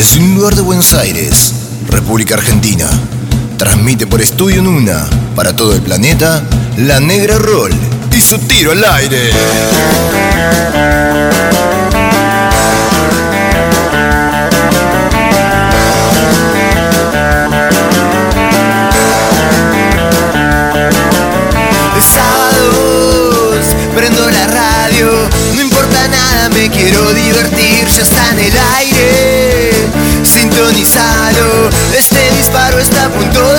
Desde un lugar de Buenos Aires, República Argentina, transmite por Estudio Nuna para todo el planeta La Negra Roll y su tiro al aire. Sábados, prendo la radio, no importa nada, me quiero divertir, ya está en el aire.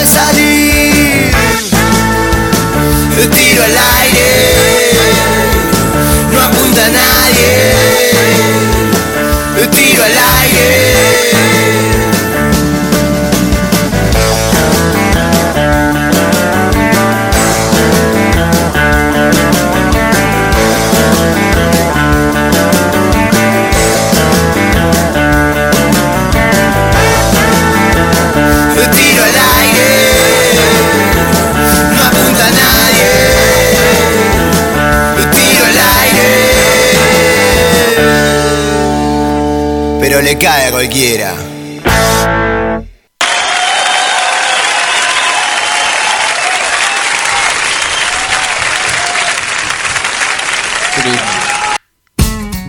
Salir. Tiro al aire, no apunta a nadie. Tiro al aire. Le cae a cualquiera.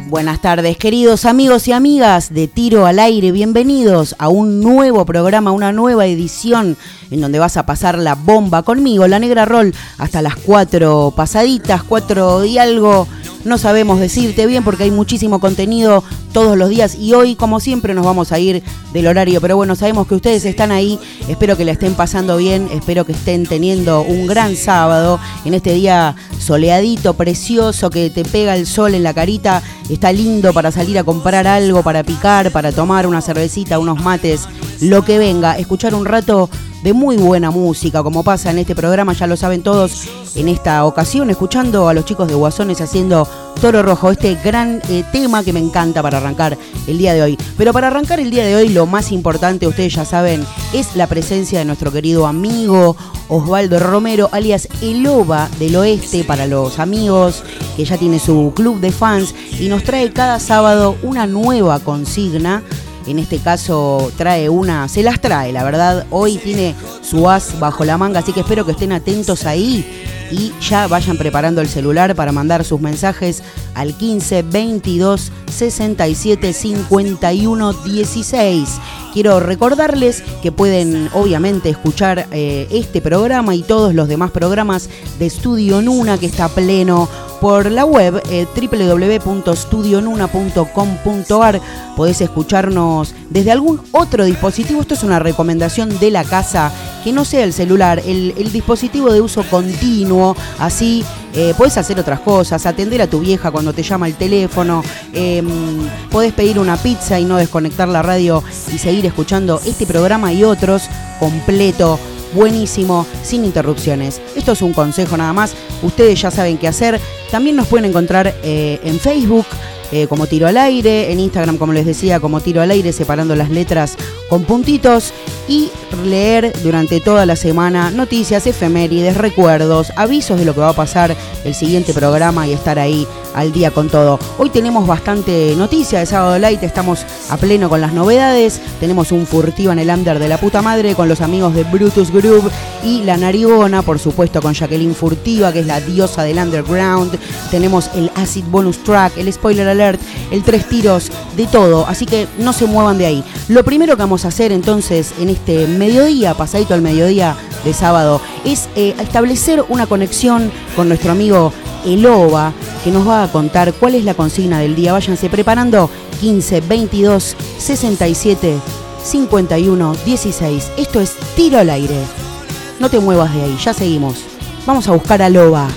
Buenas tardes, queridos amigos y amigas de Tiro al Aire. Bienvenidos a un nuevo programa, una nueva edición en donde vas a pasar la bomba conmigo, la Negra Roll, hasta las cuatro pasaditas, cuatro y algo. No sabemos decirte bien porque hay muchísimo contenido todos los días y hoy, como siempre, nos vamos a ir del horario. Pero bueno, sabemos que ustedes están ahí. Espero que la estén pasando bien. Espero que estén teniendo un gran sábado en este día soleadito, precioso, que te pega el sol en la carita. Está lindo para salir a comprar algo, para picar, para tomar una cervecita, unos mates, lo que venga. Escuchar un rato de muy buena música, como pasa en este programa, ya lo saben todos, en esta ocasión, escuchando a los chicos de Guasones haciendo Toro Rojo, este gran eh, tema que me encanta para arrancar el día de hoy. Pero para arrancar el día de hoy, lo más importante, ustedes ya saben, es la presencia de nuestro querido amigo Osvaldo Romero, alias El Oba del Oeste, para los amigos, que ya tiene su club de fans y nos trae cada sábado una nueva consigna en este caso trae una, se las trae, la verdad, hoy tiene su as bajo la manga, así que espero que estén atentos ahí y ya vayan preparando el celular para mandar sus mensajes al 15 22 67 51 16. Quiero recordarles que pueden obviamente escuchar eh, este programa y todos los demás programas de Estudio Nuna que está pleno por la web eh, www.studionuna.com.ar. Podés escucharnos desde algún otro dispositivo. Esto es una recomendación de la casa que no sea el celular, el, el dispositivo de uso continuo. Así eh, podés hacer otras cosas, atender a tu vieja cuando te llama el teléfono. eh, pedir una pizza y no desconectar la radio y seguir escuchando este programa y otros completo buenísimo, sin interrupciones. Esto es un consejo nada más, ustedes ya saben qué hacer. También nos pueden encontrar eh, en Facebook eh, como Tiro al Aire, en Instagram como les decía como Tiro al Aire, separando las letras con puntitos y leer durante toda la semana noticias, efemérides, recuerdos, avisos de lo que va a pasar el siguiente programa y estar ahí al día con todo. Hoy tenemos bastante noticia de Sábado Light, estamos a pleno con las novedades, tenemos un furtivo en el under de la puta madre con los amigos de Brutus Group y La Narigona, por supuesto con Jacqueline Furtiva, que es la diosa del underground, tenemos el acid bonus track, el spoiler alert, el tres tiros, de todo, así que no se muevan de ahí. Lo primero que vamos hacer entonces en este mediodía, pasadito al mediodía de sábado, es eh, establecer una conexión con nuestro amigo Eloba, que nos va a contar cuál es la consigna del día. Váyanse preparando 15, 22, 67, 51, 16. Esto es tiro al aire. No te muevas de ahí, ya seguimos. Vamos a buscar a Loba.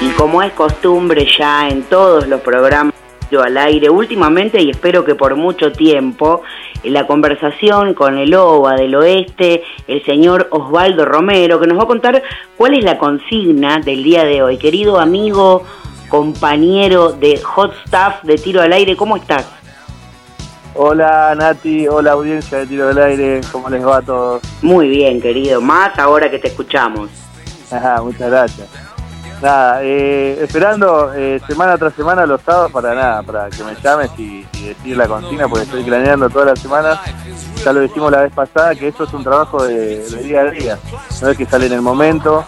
Y como es costumbre ya en todos los programas Tiro al aire, últimamente y espero que por mucho tiempo, en la conversación con el OVA del Oeste, el señor Osvaldo Romero, que nos va a contar cuál es la consigna del día de hoy. Querido amigo, compañero de Hot Stuff de Tiro al Aire, ¿cómo estás? Hola Nati, hola audiencia de Tiro del Aire, ¿cómo les va a todos? Muy bien, querido, más ahora que te escuchamos. Ajá, muchas gracias. Nada, eh, esperando eh, semana tras semana los sábados para nada, para que me llames y, y decir la consigna, porque estoy planeando todas las semanas. Ya lo dijimos la vez pasada, que esto es un trabajo de, de día a día. No es que sale en el momento,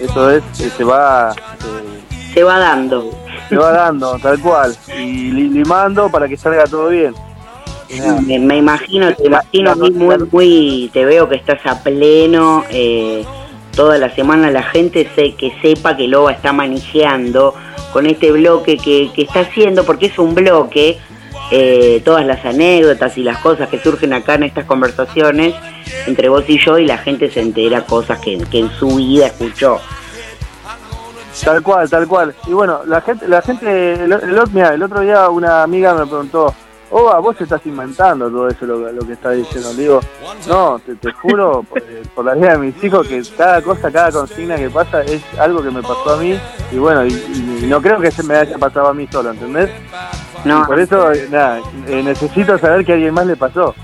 eso es, que se va... eh, Se va dando. se va dando, tal cual, y li- limando para que salga todo bien. Me, me imagino, te imagino muy, muy, te veo que estás a pleno, eh, toda la semana la gente se, que sepa que Loba está manejando con este bloque que, que está haciendo, porque es un bloque, eh, todas las anécdotas y las cosas que surgen acá en estas conversaciones entre vos y yo y la gente se entera cosas que, que en su vida escuchó. Tal cual, tal cual. Y bueno, la gente, la gente, el otro día una amiga me preguntó, Oba, vos estás inventando todo eso lo, lo que estás diciendo. Le digo, no, te, te juro por, eh, por la vida de mis hijos que cada cosa, cada consigna que pasa es algo que me pasó a mí y bueno, y, y no creo que se me haya pasado a mí solo, ¿entendés? No, Y por eso, eh, nada, eh, necesito saber que a alguien más le pasó.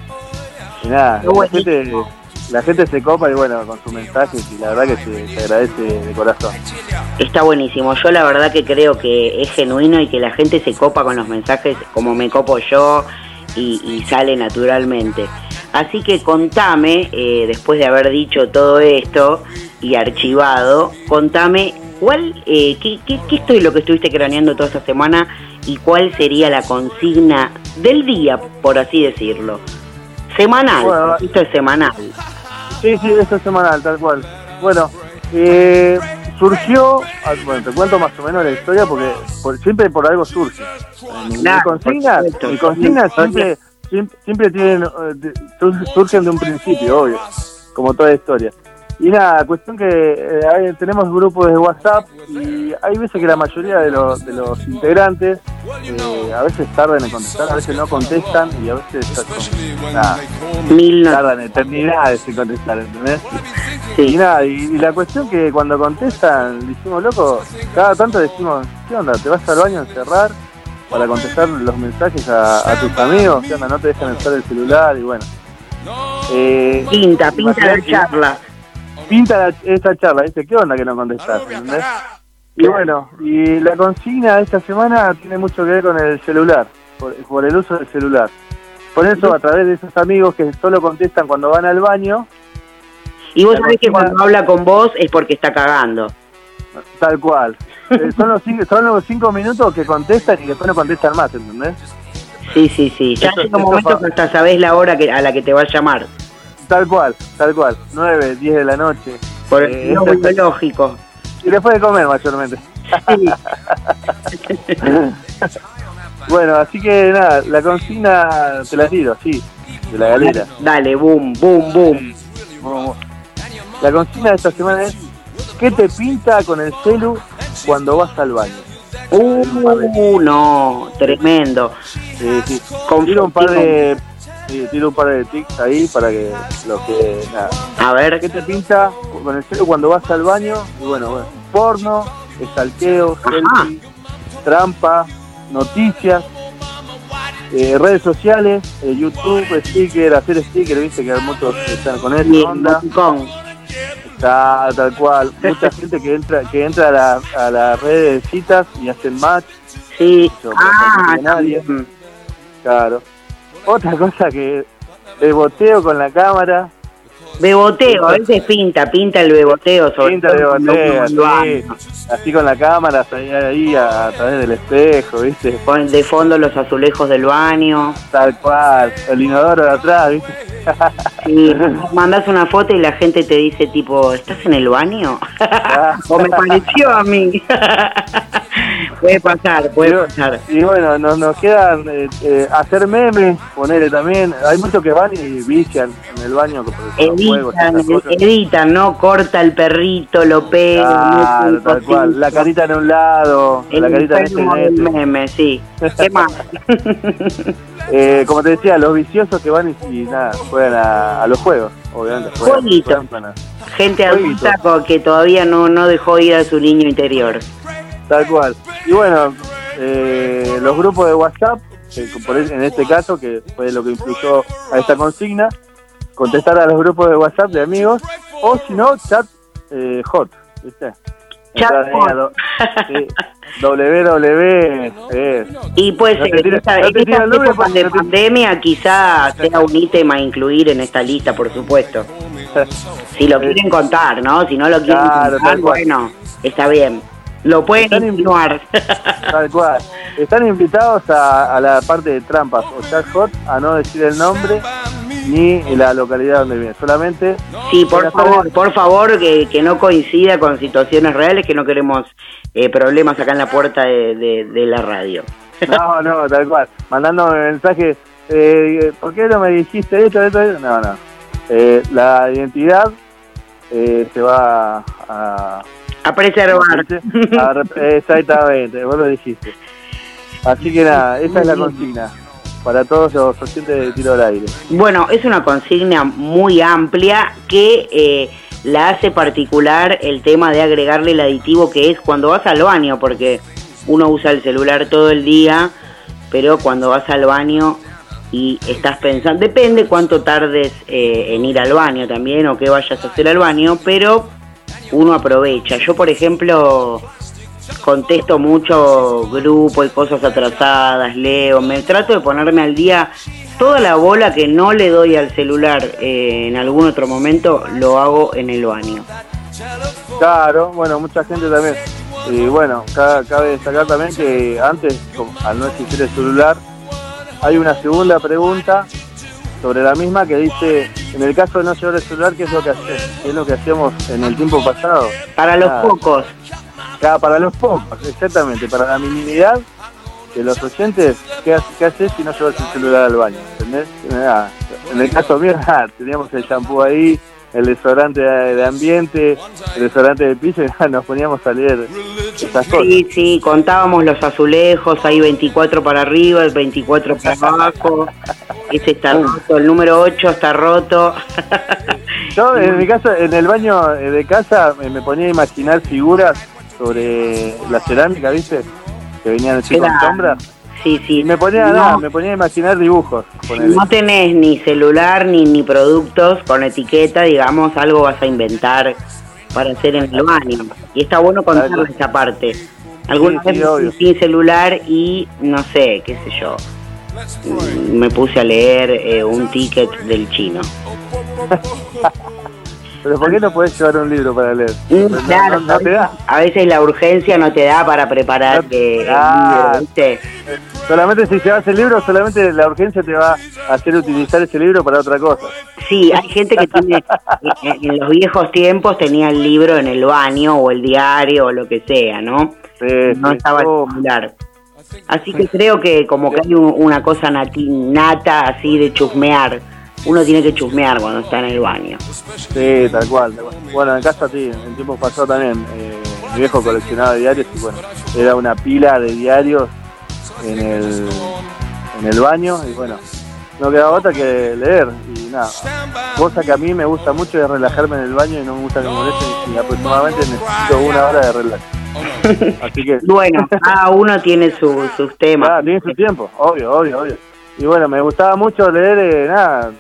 Y nada, la gente, la gente se copa y bueno, con sus mensajes y la verdad que se, se agradece de corazón. Está buenísimo. Yo la verdad que creo que es genuino y que la gente se copa con los mensajes como me copo yo y, y sale naturalmente. Así que contame, eh, después de haber dicho todo esto y archivado, contame cuál, eh, qué, qué, qué estoy lo que estuviste craneando toda esta semana y cuál sería la consigna del día, por así decirlo. Semanal, Bueno, esto es semanal. Sí, sí, esto es semanal, tal cual. Bueno, eh, surgió, ah, bueno, te cuento más o menos la historia porque por- siempre por algo surge. Mi, mi Claro, consigna, por supuesto. mi consigna siempre, siempre, siempre tienen, eh, surgen de un principio, obvio, como toda historia. Y nada, cuestión que eh, tenemos grupos de WhatsApp y hay veces que la mayoría de los, de los integrantes eh, a veces tardan en contestar, a veces no contestan y a veces nada, Mil tardan eternidades en contestar, ¿entendés? Y nada, y, y la cuestión que cuando contestan, decimos, loco, cada tanto decimos, ¿qué onda? ¿Te vas al baño a encerrar para contestar los mensajes a, a tus amigos? ¿Qué onda? No te dejan usar el celular y bueno. Eh, Pinta, pinta la charla. Pinta la- esta charla, dice, ¿qué onda que no contestás? ¿entendés? Y bueno, y la consigna de esta semana tiene mucho que ver con el celular, por, por el uso del celular. Por eso, a través de esos amigos que solo contestan cuando van al baño, Y vos sabés que cuando habla con vos es porque está cagando. Tal cual. Eh, son, los cinco, son los cinco minutos que contestan y después no contestan más, ¿entendés? Sí, sí, sí. Ya Eso- llega un momento hasta sabés la hora que, a la que te va a llamar. Tal cual, tal cual. Nueve, diez de la noche. Por Eh, el no biológico. y después de comer, mayormente. Sí. Bueno, así que nada, la consigna te la tiro, sí, de la galera. Dale, boom, boom, boom. La consigna de esta semana es ¿Qué te pinta con el celu cuando vas al baño? Uh, no, tremendo. Sí, sí. Con- Tiro un par de sí, tiro un par de tics ahí para que lo que nada. A ver, ¿Qué te pinta con el celu cuando vas al baño? Y bueno, bueno, porno, estalqueo, selfie, trampa, noticias, eh, redes sociales, eh, YouTube, sticker, hacer sticker, viste que muchos están con bien, onda. Está tal cual. Mucha gente que entra que entra a la, a la red de citas y hacen match, Sí. Yo, Ah, por nadie. claro. Otra cosa que el boteo con la cámara, Beboteo, a veces pinta, pinta el beboteo. Sobre pinta de todo cuando uno boteo, lo así, así con la cámara, ahí, ahí a, a través del espejo, viste, Pon de fondo los azulejos del baño. tal cual, el inodoro de atrás, viste. Y mandas una foto y la gente te dice tipo, ¿estás en el baño? o me pareció a mí. puede pasar, puede pasar. Y bueno, nos, nos quedan eh, eh, hacer memes, ponerle también. Hay muchos que van y vician en el baño los juegos Editan, editan, ¿no? Corta el perrito, lo pega, Claro, tal cual. La carita en un lado, El la carita en este, este. meme, sí. ¿Qué más? Eh, como te decía, los viciosos que van y, y nada, juegan a, a los juegos, obviamente. Jueguito. Gente adulta que todavía no, no dejó ir a su niño interior. Tal cual. Y bueno, eh, los grupos de WhatsApp eh, en este caso, que fue lo que influyó a esta consigna, contestar a los grupos de WhatsApp de amigos, o si no, chat eh, hot, ¿viste? Chat hot. www. y pues, en esta, época de pandemia quizá sea un ítem a incluir en esta lista, por supuesto. si lo quieren contar, ¿no? Si no lo quieren contar, bueno, está bien. Lo pueden continuar. Tal cual. Están invitados a, la parte de trampas o chat hot a no decir el nombre ni la localidad donde viene, solamente... Sí, por favor, por favor, que, que, no coincida con situaciones reales, que no queremos eh, problemas acá en la puerta de, la radio. No, no, tal cual. Mandándome mensajes, eh, ¿por qué no me dijiste esto, esto, esto? No, no. Eh, la identidad eh, se va a a preservar. exactamente, vos lo dijiste. Así que nada, esa es la consigna para todos los oyentes de tiro al aire. Bueno, es una consigna muy amplia que eh, la hace particular el tema de agregarle el aditivo que es cuando vas al baño, porque uno usa el celular todo el día, pero cuando vas al baño y estás pensando, depende cuánto tardes eh, en ir al baño también o qué vayas a hacer al baño, pero uno aprovecha. Yo, por ejemplo, contesto mucho grupo y cosas atrasadas, leo, me trato de ponerme al día. Toda la bola que no le doy al celular eh, en algún otro momento lo hago en el baño. Claro, bueno, mucha gente también. Y bueno, cabe destacar también que antes, al no existir el celular, hay una segunda pregunta sobre la misma que dice, en el caso de no llevar el celular, ¿qué es lo que haces? ¿Qué es lo que hacíamos en el tiempo pasado? Para los pocos. para los pocos, exactamente, para la minimidad de los oyentes, ¿qué, haces si no llevas el celular al baño? ¿Entendés? en el caso mío, teníamos el shampoo ahí, el desodorante de ambiente, el desodorante de piso, y nos poníamos a leer esas cosas. Sí, sí, contábamos los azulejos, hay 24 para arriba, el 24 para abajo, ese está roto, el número 8 está roto. Yo, en mi caso, en el baño de casa, me ponía a imaginar figuras sobre la cerámica, ¿viste? Que venían así con sombras Sí, sí. Me ponía, nada, me ponía a imaginar dibujos. no tenés ni celular ni, ni productos con etiqueta, digamos, algo vas a inventar para hacer en el baño. Y está bueno contar esa parte. Alguna vez sin celular y no sé, qué sé yo. Me puse a leer eh, un ticket del chino. Pero ¿por qué no puedes llevar un libro para leer? Mm, claro, no, te da. a veces la urgencia no te da para preparar el libro, ¿viste? Solamente si llevas el libro, solamente la urgencia te va a hacer utilizar ese libro para otra cosa. Sí, hay gente que tiene, en los viejos tiempos tenía el libro en el baño o el diario o lo que sea, ¿no? no estaba el celular. Así que creo que como que hay una cosa nata así de chusmear. Uno tiene que chusmear cuando está en el baño. Sí, tal cual. Bueno, en casa sí, en tiempo pasado también. Eh, mi viejo coleccionaba diarios y bueno, era una pila de diarios en el, en el baño y bueno, no quedaba otra que leer y nada. Cosa que a mí me gusta mucho es relajarme en el baño y no me gusta que me molesten y aproximadamente necesito una hora de relax. Así que... Bueno, cada uno tiene su, sus temas. Ah, tiene su tiempo, obvio, obvio, obvio. Y bueno, me gustaba mucho leer, eh, nada,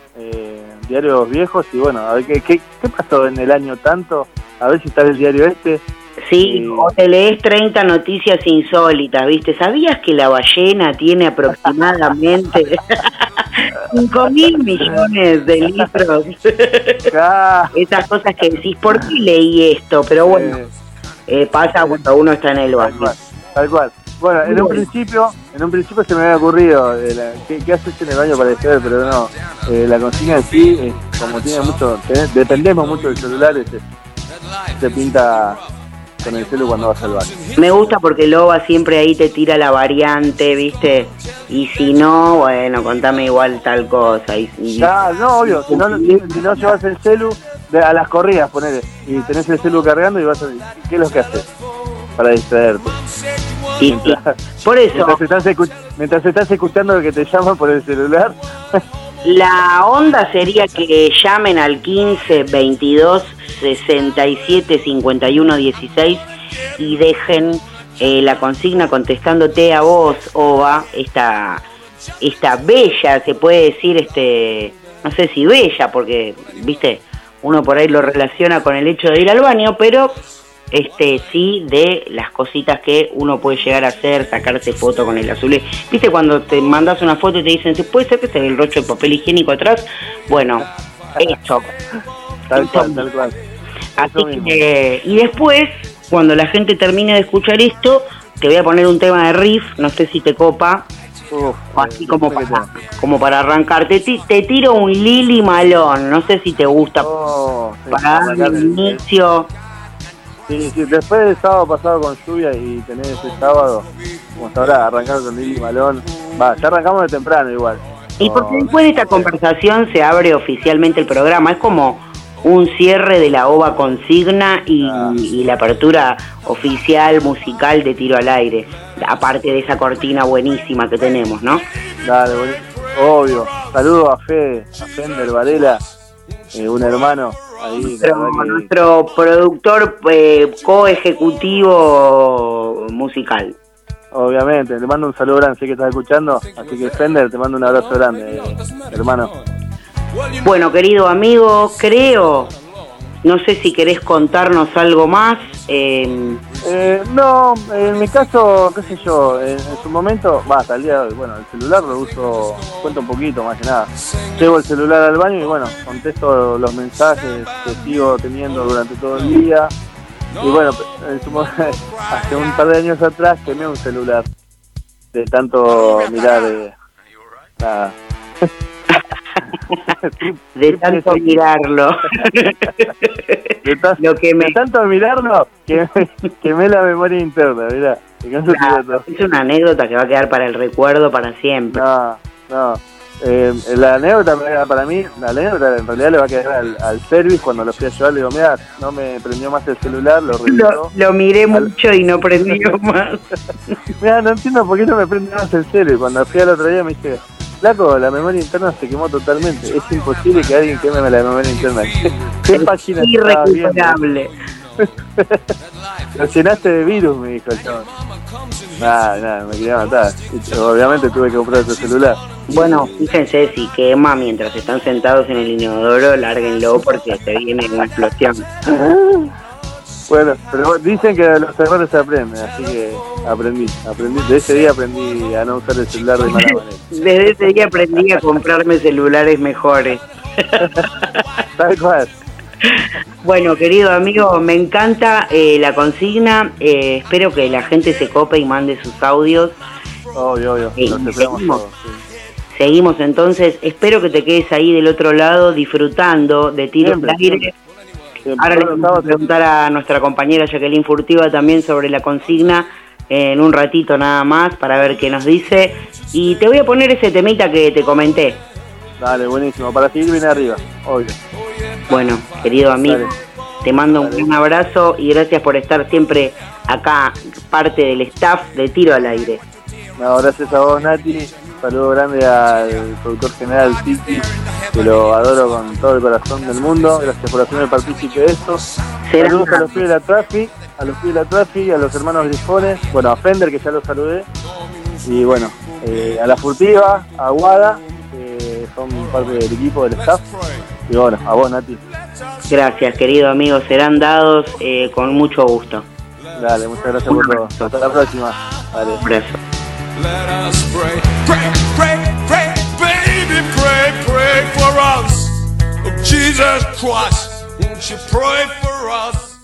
diarios viejos y bueno, a ver ¿qué, qué, qué pasó en el año tanto, a ver si está el diario este Sí, o te lees 30 noticias insólitas, ¿viste? ¿Sabías que la ballena tiene aproximadamente 5 mil millones de litros? Esas cosas que decís, ¿por qué leí esto? Pero bueno, eh, pasa cuando uno está en el baño. Tal cual. Bueno, en un principio, en un principio se me había ocurrido eh, ¿qué, haces en el baño para distraer, pero no, eh, la consigna en sí, como tiene mucho, dependemos mucho del celular, se, se pinta con el celu cuando vas al baño. Me gusta porque Loba siempre ahí te tira la variante, ¿viste? Y si no, bueno, contame igual tal cosa. Y, no, obvio, si no, si, no llevas el celu a las corridas, ponele, y tenés el celu cargando y vas a... ¿Qué es lo que haces? Para distraerte. Y, por eso... Mientras estás, mientras estás escuchando lo que te llaman por el celular... La onda sería que llamen al 15 22 67 51 16 y dejen eh, la consigna contestándote a vos, Ova, esta esta bella, se puede decir, este, no sé si bella, porque, viste, uno por ahí lo relaciona con el hecho de ir al baño, pero este sí de las cositas que uno puede llegar a hacer, sacarse foto con el azul. ¿Viste cuando te mandas una foto y te dicen, ¿se puede ser que esté el rocho de papel higiénico atrás? Bueno, eso. tal cual, tal cual. Así que, y después, cuando la gente termine de escuchar esto, te voy a poner un tema de riff, no sé si te copa. así como para, como para arrancar. Te, te, tiro un Lili Malón, no sé si te gusta. Oh, para darle el inicio. Sí, sí, después del sábado pasado con lluvia y tener ese sábado, como sabrá, arrancar con Lili Malón. Va, ya arrancamos de temprano igual. Y porque después de esta conversación se abre oficialmente el programa. Es como un cierre de la OVA consigna y, Ah. y la apertura oficial musical de tiro al aire. Aparte de esa cortina buenísima que tenemos, ¿no? Dale. Obvio. Saludos a Fede, a Fender Varela, eh, un hermano ahí. Nuestro, verdad que- nuestro productor eh, coejecutivo musical. Obviamente, le mando un saludo grande, sé que estás escuchando, así que Fender, te mando un abrazo grande, eh, hermano. Bueno, querido amigo, creo, no sé si querés contarnos algo más. eh, Eh, no, en mi caso, qué sé yo, en, su momento, va, hasta bueno, el celular lo uso, cuento un poquito más que nada. Llevo el celular al baño y bueno, contesto los mensajes que sigo teniendo durante todo el día. Y bueno, hace un par de años atrás quemé un celular de tanto mirar, eh, nada. de tanto mirarlo. De, Lo que me- de tanto mirarlo, que quemé la memoria interna, mirá. es una anécdota que va a quedar para el recuerdo para siempre. No, no. Eh, la anécdota para- mí, la anécdota en realidad le va a quedar al, al service cuando lo fui a llevar. Le digo, mira, no me prendió más el celular, lo revisó. lo miré mucho y no prendió más. Mira, no entiendo por qué no me prende más el. Y cuando fui al otro día me dije, Flaco, la memoria interna se quemó totalmente. Es imposible que alguien queme la memoria interna. ¿Qué, página viendo? Irrecuperable. Lo llenaste de virus, me dijo el chabón. Nada, nada, me quería matar. Obviamente tuve que comprar otro celular. Bueno, fíjense, si quema mientras están sentados en el inodoro, lárguenlo porque se viene una explosión. Bueno, pero dicen que de los errores se aprende, así que aprendí, aprendí, de ese día aprendí a no usar el celular de mala manera. Desde ese día aprendí a comprarme celulares mejores. Tal cual. Bueno, querido amigo, me encanta eh, la consigna. eh, espero que la gente se cope y mande sus audios. Obvio, obvio, los esperamos seguimos. todos. sí. Seguimos entonces. Espero que te quedes ahí del otro lado disfrutando de tiro al aire. siempre. Ahora le vamos a preguntar a nuestra compañera Jacqueline Furtiva también sobre la consigna en un ratito nada más para ver qué nos dice. Y te voy a poner ese temita que te comenté. Dale, buenísimo, para seguir bien arriba, obvio. Bueno, querido amigo, Dale. te mando un gran abrazo y gracias por estar siempre acá, parte del staff de Tiro al Aire. No, gracias a vos, Nati. Saludo grande al productor general Tiki, que lo adoro con todo el corazón del mundo. Gracias por hacerme partícipe de esto. Saludos a los pibes de la Traffic, a los pibes de la Traffic, a los hermanos Grifones, bueno, a Fender, que ya los saludé. Y bueno, eh, a la Furtiva, a Guada, que son parte del equipo, del staff. Y bueno, a vos, Nati. Gracias, querido amigo, serán dados eh, con mucho gusto. Dale, muchas gracias por todo. Hasta la próxima. Un abrazo. Let us pray, pray, pray, pray, baby, pray, pray for us. Oh, Jesus Christ, won't you pray for us?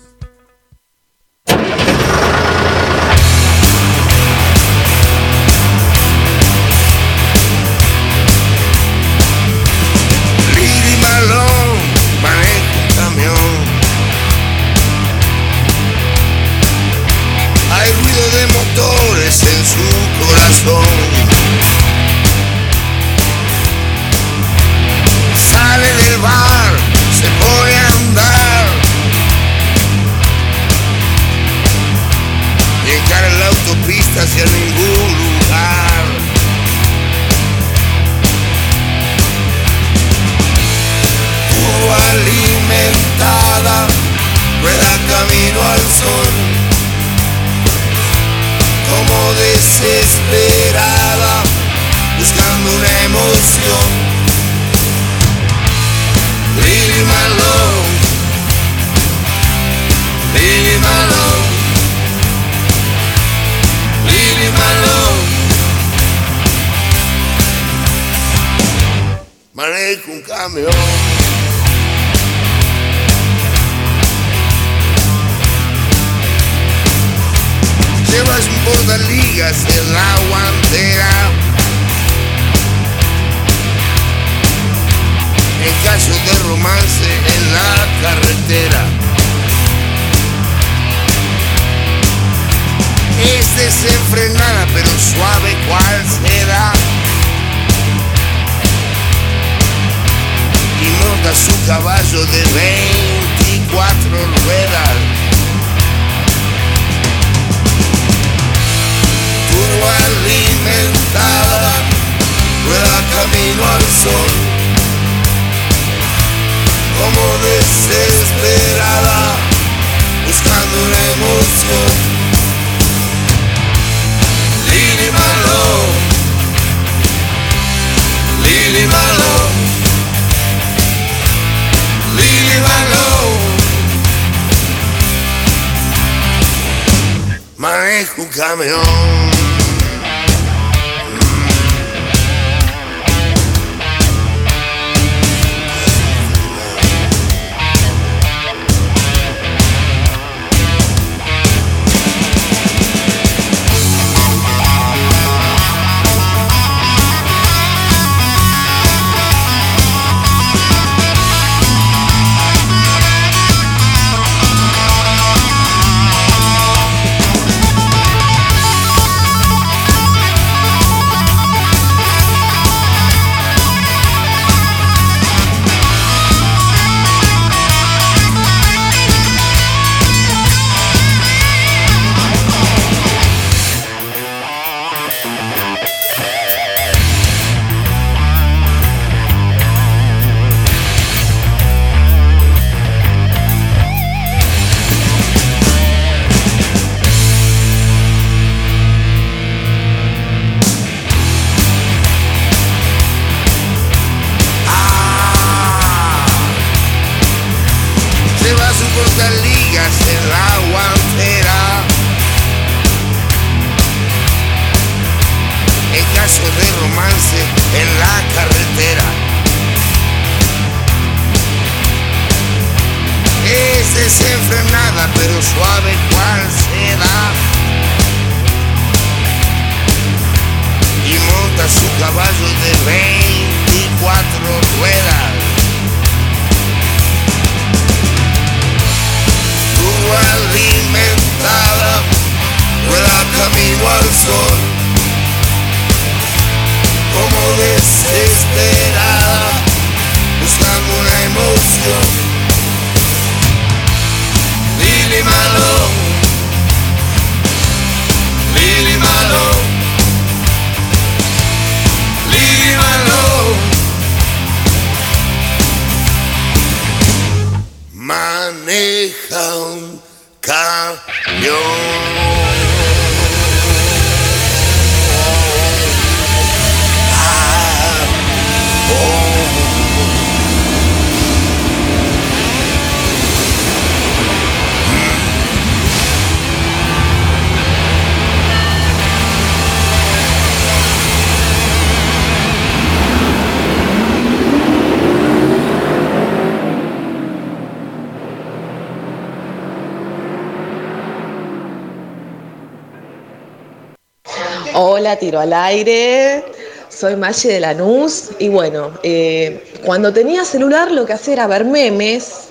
Tiro al aire. Soy Machi de Lanús y bueno, eh, cuando tenía celular lo que hacía era ver memes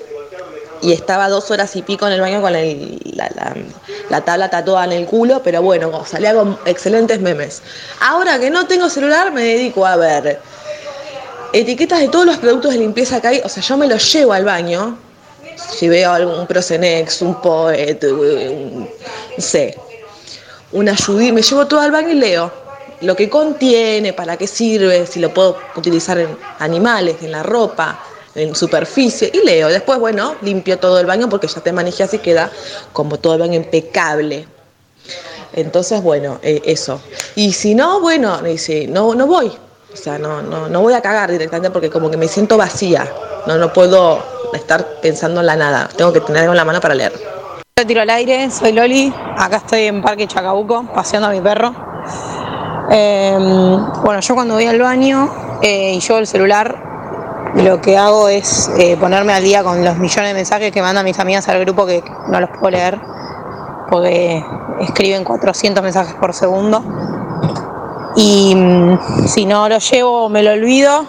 y estaba dos horas y pico en el baño con la, tabla tatuada en el culo, pero bueno, salía con excelentes memes. Ahora que no tengo celular me dedico a ver etiquetas de todos los productos de limpieza que hay, o sea, yo me los llevo al baño, si veo algún Prosenex, un Poet, un, no una ayudí, me llevo todo al baño y leo lo que contiene, para qué sirve, si lo puedo utilizar en animales, en la ropa, en superficie, y leo. Después, bueno, limpio todo el baño porque ya te manejé así queda como todo el baño impecable. Entonces, bueno, eh, eso. Y si no, bueno, dice, no, no voy. O sea, no, no, no voy a cagar directamente porque como que me siento vacía. No, no puedo estar pensando en la nada. Tengo que tener algo en la mano para leer. Yo tiro al aire, soy Loli, acá estoy en Parque Chacabuco, paseando a mi perro. Eh, bueno, yo cuando voy al baño eh, y llevo el celular, lo que hago es eh, ponerme al día con los millones de mensajes que mandan mis amigas al grupo que no los puedo leer, porque escriben 400 mensajes por segundo. Y mm, si no lo llevo, me lo olvido,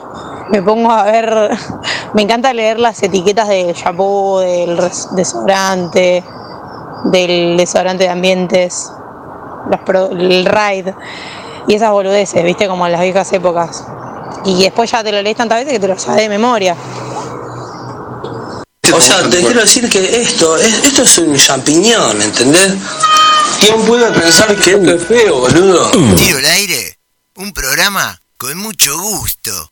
me pongo a ver, me encanta leer las etiquetas del shampoo, del desodorante, del desodorante de ambientes, los pro- el Raid y esas boludeces, viste, como en las viejas épocas. Y después ya te lo lees tantas veces que te lo sabes de memoria. O sea, te quiero decir que esto, es- esto es un champiñón, ¿entendés? ¿Quién puede pensar que esto es feo, boludo? Tiro al aire, un programa con mucho gusto.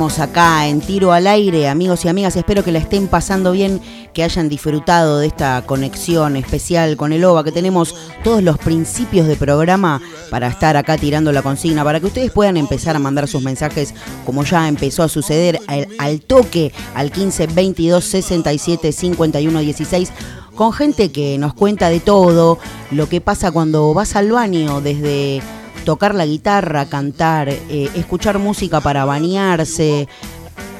Seguimos acá en Tiro al Aire, amigos y amigas. Espero que la estén pasando bien, que hayan disfrutado de esta conexión especial con el OVA, que tenemos todos los principios de programa para estar acá tirando la consigna, para que ustedes puedan empezar a mandar sus mensajes, como ya empezó a suceder, al, al toque, al 15 22 67 51 16 con gente que nos cuenta de todo, lo que pasa cuando vas al baño, desde tocar la guitarra, cantar, eh, escuchar música para bañarse,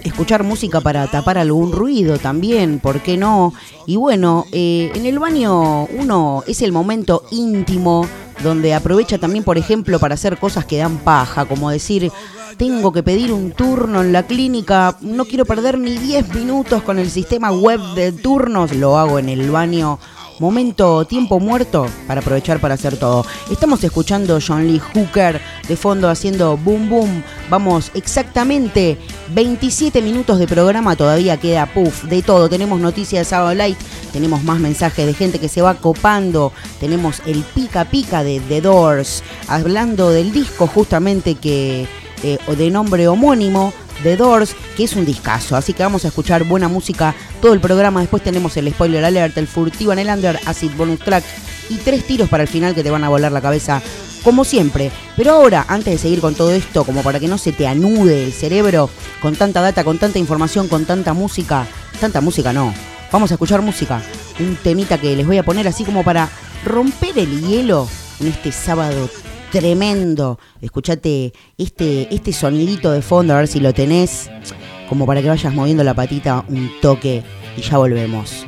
escuchar música para tapar algún ruido también, ¿por qué no? Y bueno, eh, en el baño uno es el momento íntimo donde aprovecha también, por ejemplo, para hacer cosas que dan paja, como decir, tengo que pedir un turno en la clínica, no quiero perder ni 10 minutos con el sistema web de turnos, lo hago en el baño. Momento, tiempo muerto para aprovechar para hacer todo. Estamos escuchando John Lee Hooker de fondo haciendo boom boom. Vamos exactamente 27 minutos de programa, todavía queda puff de todo. Tenemos noticias de Sábado Light, tenemos más mensajes de gente que se va copando, tenemos el pica pica de The Doors, hablando del disco justamente que eh, de nombre homónimo, The Doors, que es un discazo. Así que vamos a escuchar buena música todo el programa. Después tenemos el spoiler alert, el furtivo en el under, acid bonus track y tres tiros para el final que te van a volar la cabeza. Como siempre. Pero ahora, antes de seguir con todo esto, como para que no se te anude el cerebro con tanta data, con tanta información, con tanta música. Tanta música no. Vamos a escuchar música. Un temita que les voy a poner así como para romper el hielo en este sábado tremendo. Escuchate este, este sonidito de fondo, a ver si lo tenés, como para que vayas moviendo la patita un toque y ya volvemos.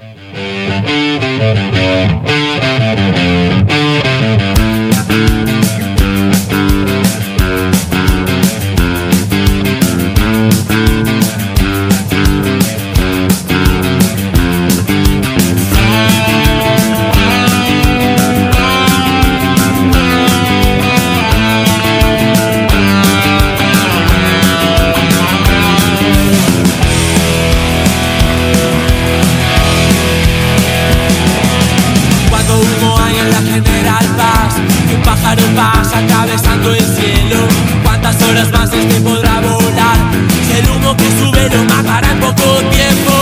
Horas más este podrá volar? El humo que sube lo matará en poco tiempo.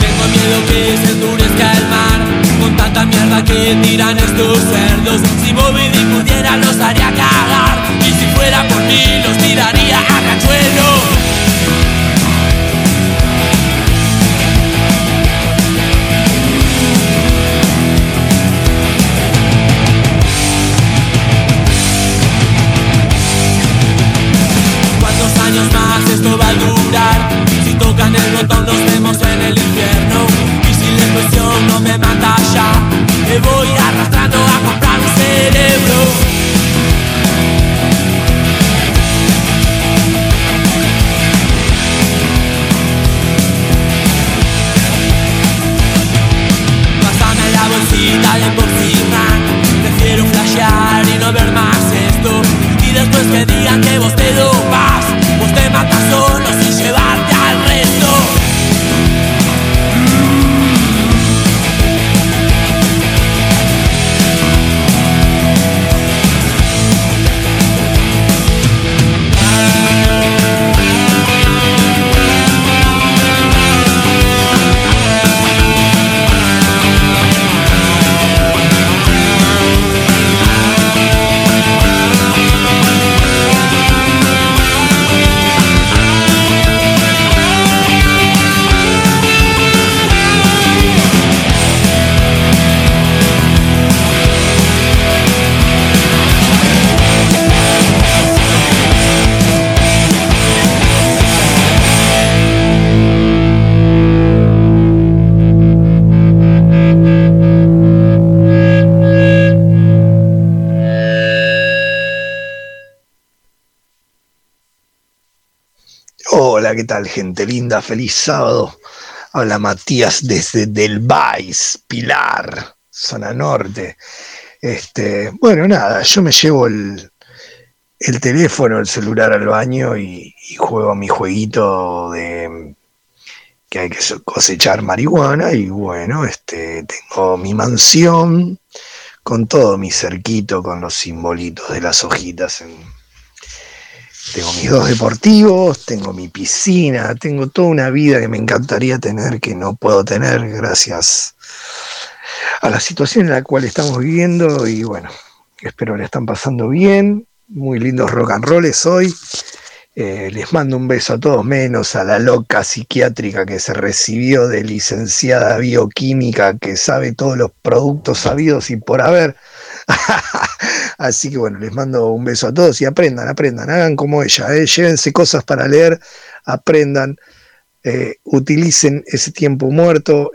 Tengo miedo que se endurezca el mar. Con tanta mierda que tiran estos cerdos. Si Bobby pudiera los haría cagar. Y si fuera por mí los tiraría a cachuelo ¿qué tal, gente linda? Feliz sábado. Habla Matías desde Del Bais, Pilar, zona norte. Este, bueno, nada, yo me llevo el, el teléfono, el celular al baño y, y juego mi jueguito de que hay que cosechar marihuana y bueno, este, tengo mi mansión con todo mi cerquito, con los simbolitos de las hojitas. En... Tengo mis dos deportivos, tengo mi piscina, tengo toda una vida que me encantaría tener, que no puedo tener gracias a la situación en la cual estamos viviendo y bueno, espero le están pasando bien, muy lindos rock and rolls hoy. Eh, les mando un beso a todos, menos a la loca psiquiátrica que se recibió de licenciada bioquímica, que sabe todos los productos sabidos y por haber. Así que bueno, les mando un beso a todos y aprendan, aprendan, hagan como ella, eh, llévense cosas para leer, aprendan, eh, utilicen ese tiempo muerto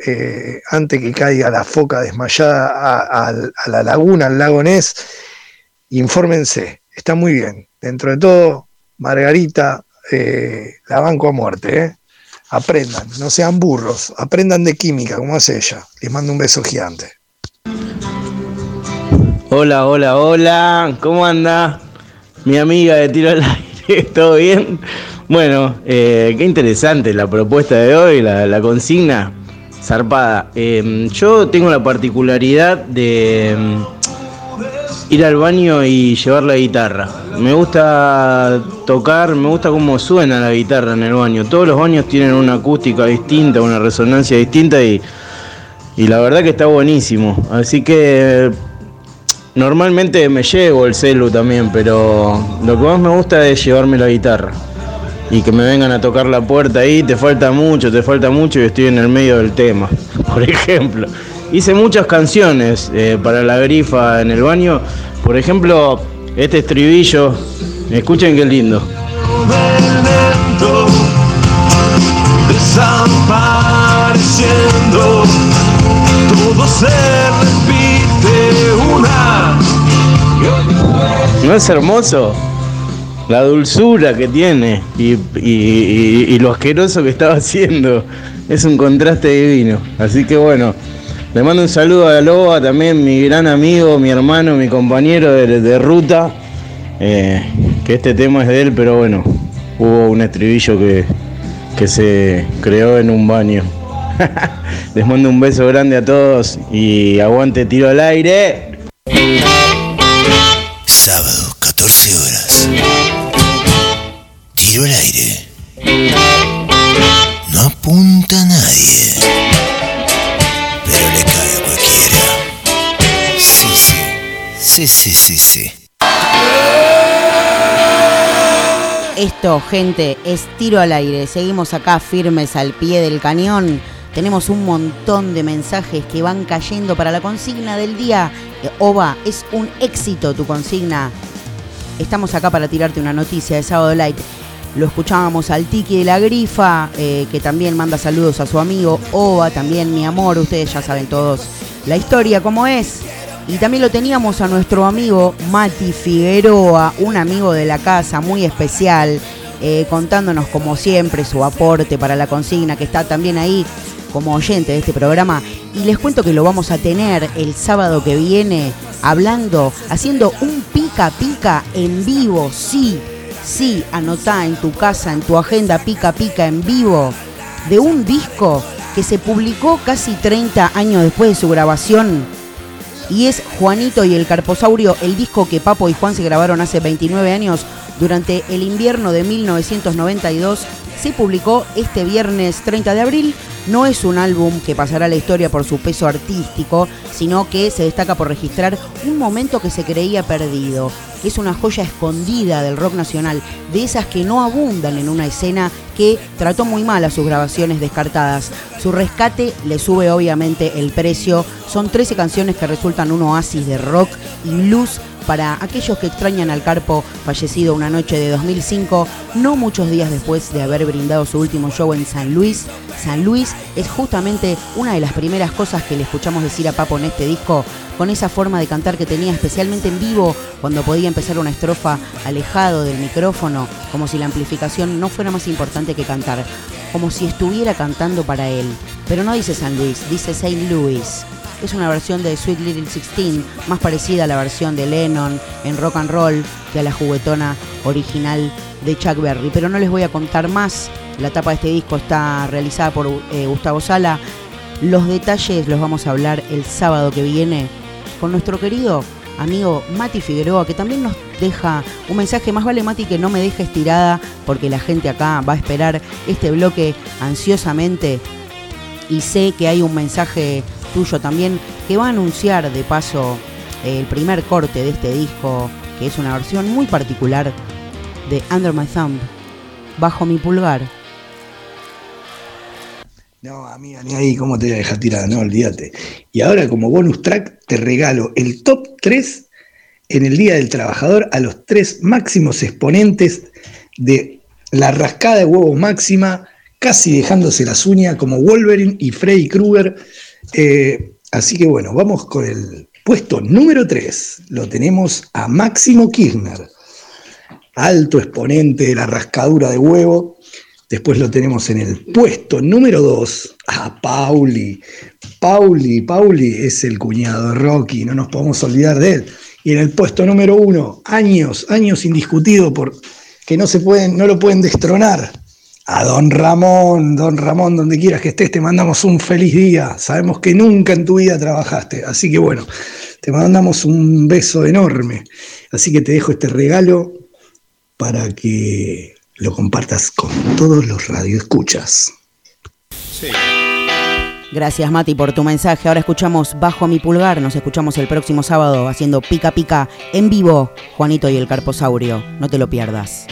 antes que caiga la foca desmayada a, a la laguna, al lago Ness. Infórmense, está muy bien. Dentro de todo, Margarita, eh, la banco a muerte, ¿eh? Aprendan, no sean burros, aprendan de química, como hace ella. Les mando un beso gigante. Hola, hola, hola, ¿cómo anda? Mi amiga de tiro al aire, ¿todo bien? Bueno, eh, qué interesante la propuesta de hoy, la, consigna zarpada. Em, yo tengo la particularidad de em, ir al baño y llevar la guitarra. Me gusta tocar, me gusta cómo suena la guitarra en el baño. Todos los baños tienen una acústica distinta, una resonancia distinta y, la verdad que está buenísimo. Así que normalmente me llevo el celu también, pero lo que más me gusta es llevarme la guitarra. Y que me vengan a tocar la puerta ahí, te falta mucho, te falta mucho y estoy en el medio del tema, por ejemplo. Hice muchas canciones eh, para la grifa en el baño. Por ejemplo, este estribillo, escuchen qué lindo. ¿No es hermoso? La dulzura que tiene y, y lo asqueroso que estaba haciendo. Es un contraste divino. Así que bueno. Le mando un saludo a Loba, también mi gran amigo, mi hermano, mi compañero de, ruta. Eh, que este tema es de él, pero bueno, hubo un estribillo que, que se creó en un baño. Les mando un beso grande a todos y aguante tiro al aire. Sábado, 14 horas. Tiro al aire. No apunta a nadie. Sí, sí, sí, sí. Esto, gente, es tiro al aire. Seguimos acá firmes al pie del cañón. Tenemos un montón de mensajes que van cayendo para la consigna del día. Oba, es un éxito tu consigna. Estamos acá para tirarte una noticia de Sábado Light. Lo escuchábamos al Tiki de la Grifa, eh, que también manda saludos a su amigo Oba, también mi amor. Ustedes ya saben todos la historia, cómo es. Y también lo teníamos a nuestro amigo Mati Figueroa, un amigo de la casa muy especial, eh, contándonos como siempre su aporte para la consigna, que está también ahí como oyente de este programa. Y les cuento que lo vamos a tener el sábado que viene hablando, haciendo un pica pica en vivo, sí, sí, anotá en tu casa, en tu agenda pica pica en vivo, de un disco que se publicó casi 30 años después de su grabación y es Juanito y el Carposaurio, el disco que Papo y Juan se grabaron hace 29 años durante el invierno de 1992. Se publicó este viernes 30 de abril. No es un álbum que pasará a la historia por su peso artístico, sino que se destaca por registrar un momento que se creía perdido. Es una joya escondida del rock nacional, de esas que no abundan en una escena que trató muy mal a sus grabaciones descartadas. Su rescate le sube obviamente el precio. Son 13 canciones que resultan un oasis de rock y luz para aquellos que extrañan al Carpo, fallecido una noche de 2005, no muchos días después de haber brindado su último show en San Luis. San Luis es justamente una de las primeras cosas que le escuchamos decir a Papo en este disco, con esa forma de cantar que tenía, especialmente en vivo, cuando podía empezar una estrofa alejado del micrófono, como si la amplificación no fuera más importante que cantar, como si estuviera cantando para él. Pero no dice San Luis, dice Saint Louis. Es una versión de Sweet Little Sixteen, más parecida a la versión de Lennon en rock and roll que a la juguetona original de Chuck Berry. Pero no les voy a contar más. La tapa de este disco está realizada por eh, Gustavo Sala. Los detalles los vamos a hablar el sábado que viene con nuestro querido amigo Mati Figueroa, que también nos deja un mensaje. Más vale, Mati, que no me deje estirada, porque la gente acá va a esperar este bloque ansiosamente. Y sé que hay un mensaje tuyo también que va a anunciar de paso el primer corte de este disco, que es una versión muy particular de Under My Thumb, bajo mi pulgar. No, amiga, ni ahí, ¿cómo te voy a dejar tirada? No, olvídate. Y ahora, como bonus track, te regalo el top 3 en el Día del Trabajador a los tres máximos exponentes de la rascada de huevos máxima, casi dejándose las uñas, como Wolverine y Freddy Krueger. Eh, así que bueno, vamos con el puesto número 3. Lo tenemos a Máximo Kirchner, alto exponente de la rascadura de huevo. Después lo tenemos en el puesto número 2 a Pauli. Pauli, Pauli es el cuñado de Rocky, no nos podemos olvidar de él. Y en el puesto número 1, años, años indiscutido por que no se pueden, no lo pueden destronar. A Don Ramón, Don Ramón, donde quieras que estés, te mandamos un feliz día. Sabemos que nunca en tu vida trabajaste, así que bueno, te mandamos un beso enorme. Así que te dejo este regalo para que lo compartas con todos los radioescuchas. Gracias Mati por tu mensaje. Ahora escuchamos Bajo mi pulgar. Nos escuchamos el próximo sábado haciendo pica pica en vivo. Juanito y el Carposaurio. No te lo pierdas.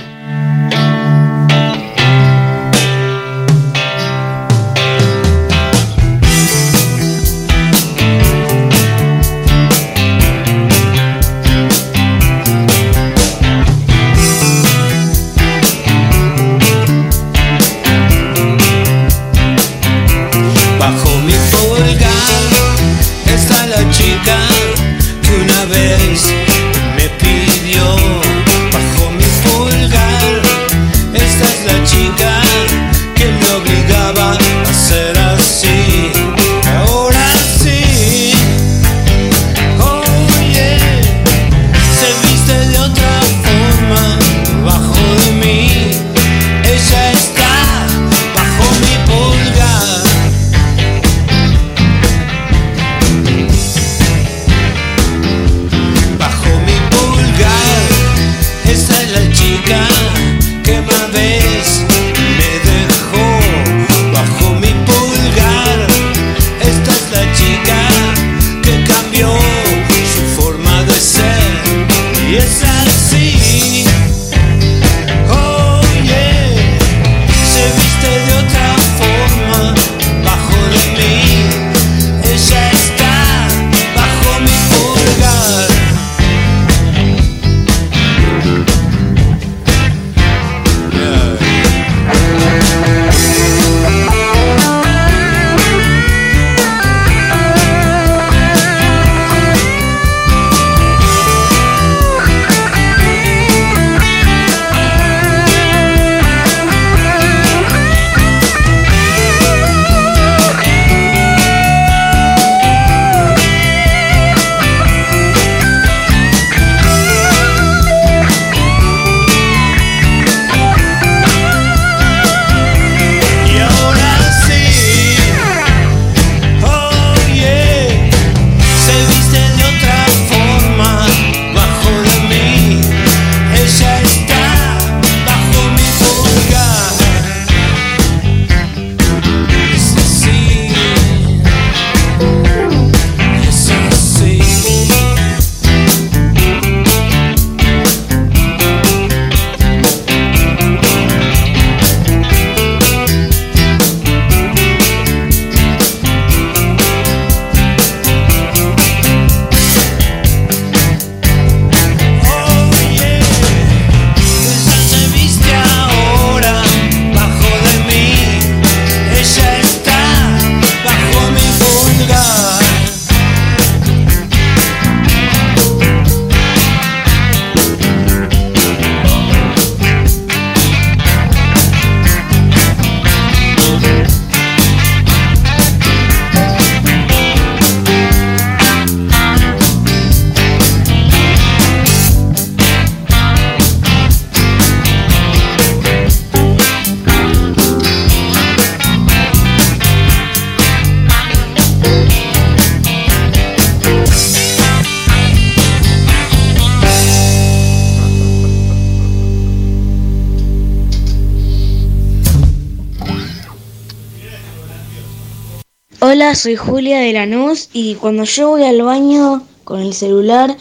Soy Julia de Lanús y cuando yo voy al baño con el celular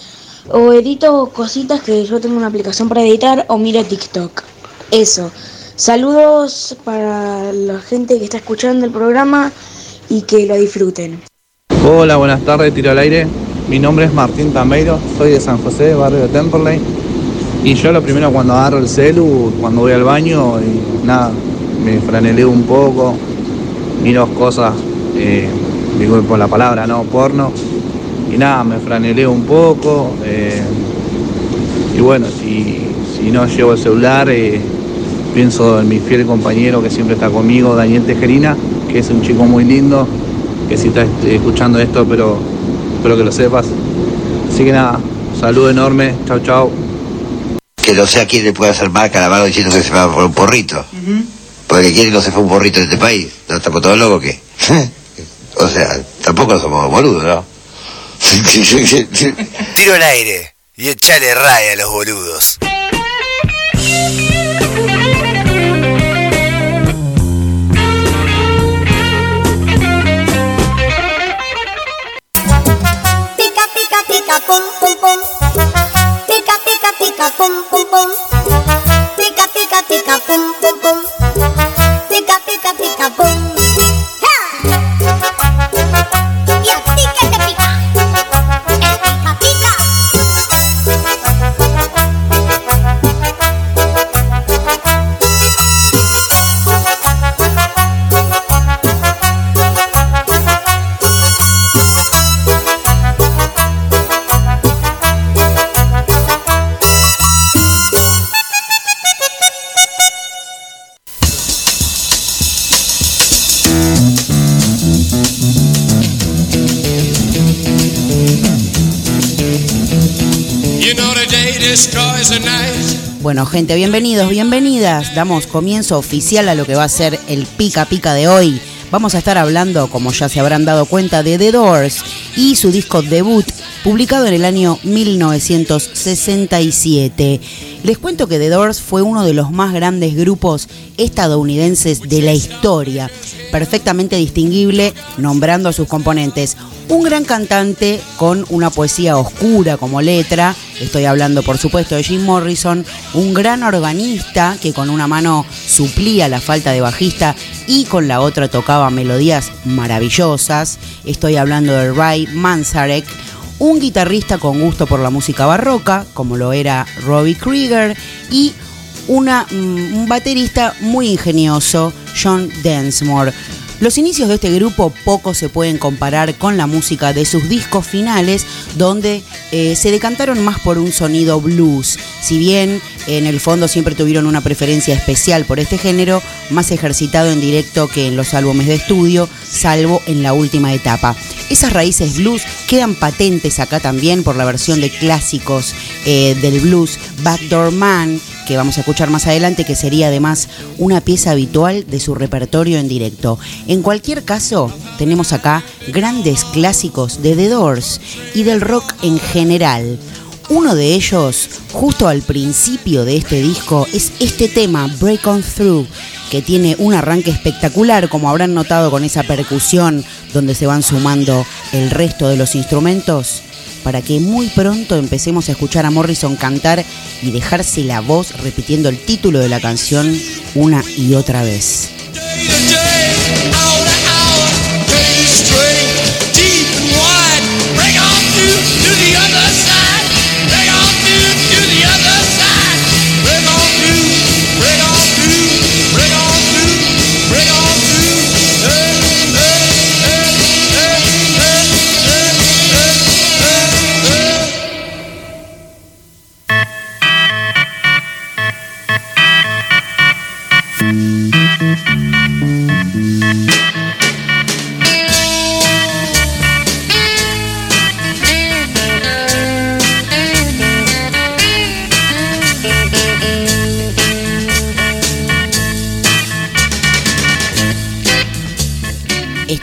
o edito cositas que yo tengo una aplicación para editar o miro TikTok. Eso. Saludos para la gente que está escuchando el programa y que lo disfruten. Hola, buenas tardes, tiro al aire. Mi nombre es Martín Tameiro, soy de San José, barrio de Temperley. Y yo lo primero cuando agarro el celu, cuando voy al baño, y nada, me franeleo un poco, miro cosas, eh, digo por la palabra, ¿no? Porno. Y nada, me franeleo un poco. eh, y bueno, si, si no llevo el celular, eh, pienso en mi fiel compañero que siempre está conmigo, Daniel Tejerina, que es un chico muy lindo, que si está escuchando esto, pero espero que lo sepas. Así que nada, saludo enorme, chao chao. Que no sé a quién le puede hacer la mano diciendo que se va por un porrito. Porque quién no se fue un porrito en este país. ¿No estamos todos locos que O sea, tampoco somos boludos, ¿no? Tiro al aire y echale raya a los boludos. Pica, pica, pica, pum, pum, pum. Pica, pica, pica, pum, pum, pum. Pica, pica, pica, pum, pum, pum. Bueno, gente, bienvenidos, bienvenidas. Damos comienzo oficial a lo que va a ser el pica pica de hoy. Vamos a estar hablando, como ya se habrán dado cuenta, de The Doors y su disco debut, publicado en el año 1967. Les cuento que The Doors fue uno de los más grandes grupos estadounidenses de la historia, perfectamente distinguible nombrando a sus componentes. Un gran cantante con una poesía oscura como letra, estoy hablando por supuesto de Jim Morrison, un gran organista que con una mano suplía la falta de bajista y con la otra tocaba melodías maravillosas, estoy hablando de Ray Manzarek, un guitarrista con gusto por la música barroca, como lo era Robbie Krieger, y mm, un baterista muy ingenioso, John Densmore. Los inicios de este grupo poco se pueden comparar con la música de sus discos finales, donde eh, se decantaron más por un sonido blues. Si bien en el fondo siempre tuvieron una preferencia especial por este género, más ejercitado en directo que en los álbumes de estudio, salvo en la última etapa. Esas raíces blues quedan patentes acá también por la versión de clásicos eh, del blues Backdoor Man, que vamos a escuchar más adelante, que sería además una pieza habitual de su repertorio en directo. En cualquier caso, tenemos acá grandes clásicos de The Doors y del rock en general. Uno de ellos, justo al principio de este disco, es este tema, Break On Through, que tiene un arranque espectacular, como habrán notado con esa percusión donde se van sumando el resto de los instrumentos, para que muy pronto empecemos a escuchar a Morrison cantar y dejarse la voz repitiendo el título de la canción una y otra vez.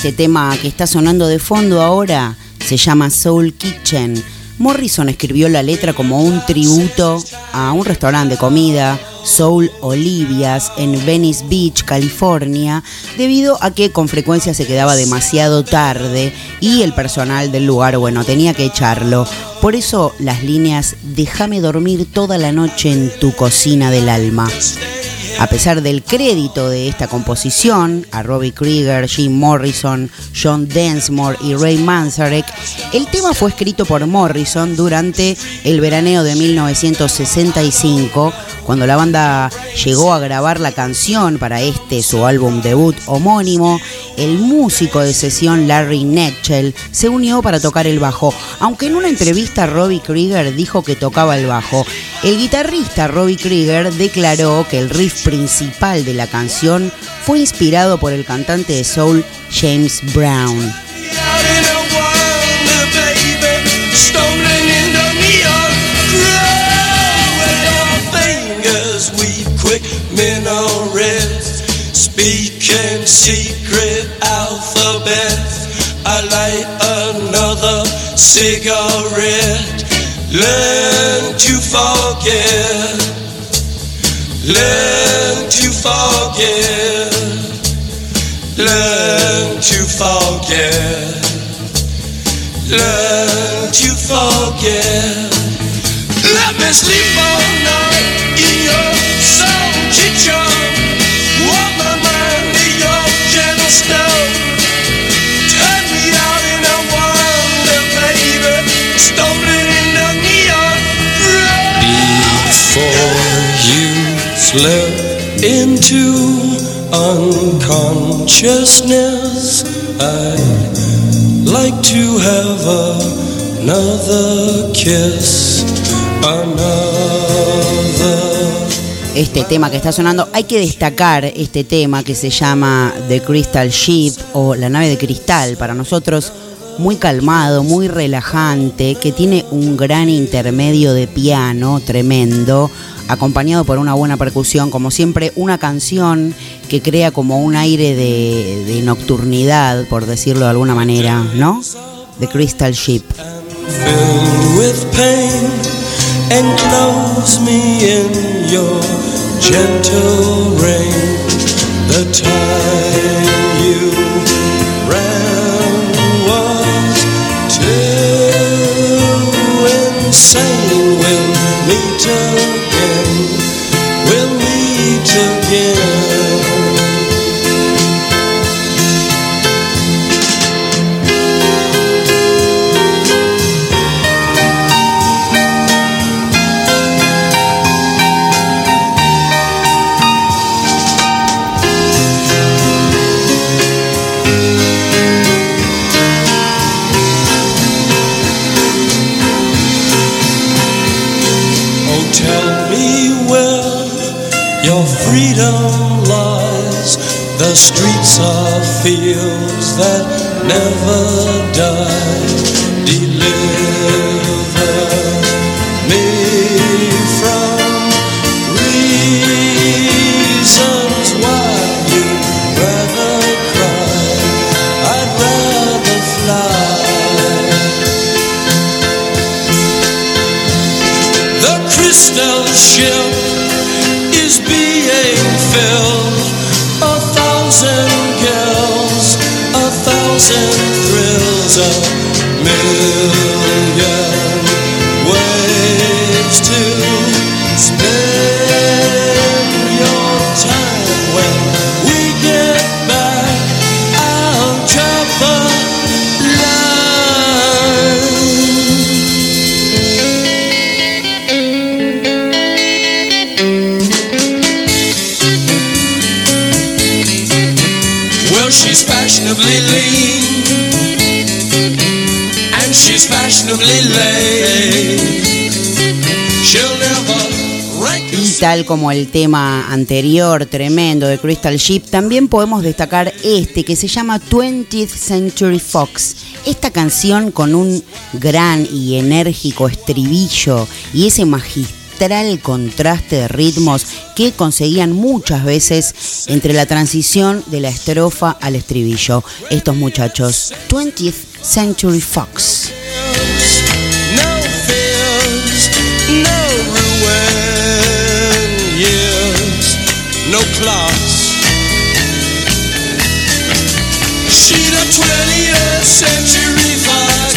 Este tema que está sonando de fondo ahora se llama Soul Kitchen. Morrison escribió la letra como un tributo a un restaurante de comida Soul Olivia's en Venice Beach, California, debido a que con frecuencia se quedaba demasiado tarde y el personal del lugar, bueno, tenía que echarlo. Por eso las líneas Déjame dormir toda la noche en tu cocina del alma. A pesar del crédito de esta composición, a Robbie Krieger, Jim Morrison, John Densmore y Ray Manzarek, el tema fue escrito por Morrison durante el veraneo de 1965, cuando la banda llegó a grabar la canción para este su álbum debut homónimo. El músico de sesión Larry Netchell se unió para tocar el bajo, aunque en una entrevista Robbie Krieger dijo que tocaba el bajo. El guitarrista Robbie Krieger declaró que el riff principal de la canción fue inspirado por el cantante de soul James Brown. Cigarette, forget, learn to forget, learn to forget learn to forget. Let me sleep all night in your soul kitchen. Slip into unconsciousness, I like to have another kiss. Este tema que está sonando, hay que destacar este tema que se llama The Crystal Ship o La nave de cristal, para nosotros muy calmado, muy relajante, que tiene un gran intermedio de piano tremendo, acompañado por una buena percusión, como siempre, una canción que crea como un aire de, nocturnidad, por decirlo de alguna manera, ¿no? The Crystal Ship. with done. Como el tema anterior, tremendo, de Crystal Ship, también podemos destacar este que se llama 20th Century Fox. Esta canción con un gran y enérgico estribillo y ese magistral contraste de ritmos que conseguían muchas veces entre la transición de la estrofa al estribillo. Estos muchachos, 20th Century Fox. Class. She the 20th century fox.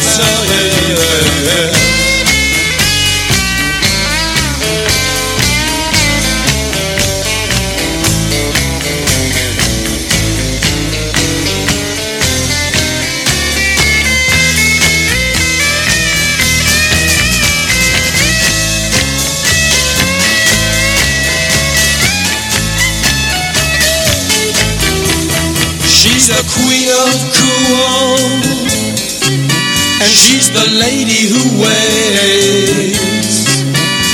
The queen of cool, and she's the lady who waits.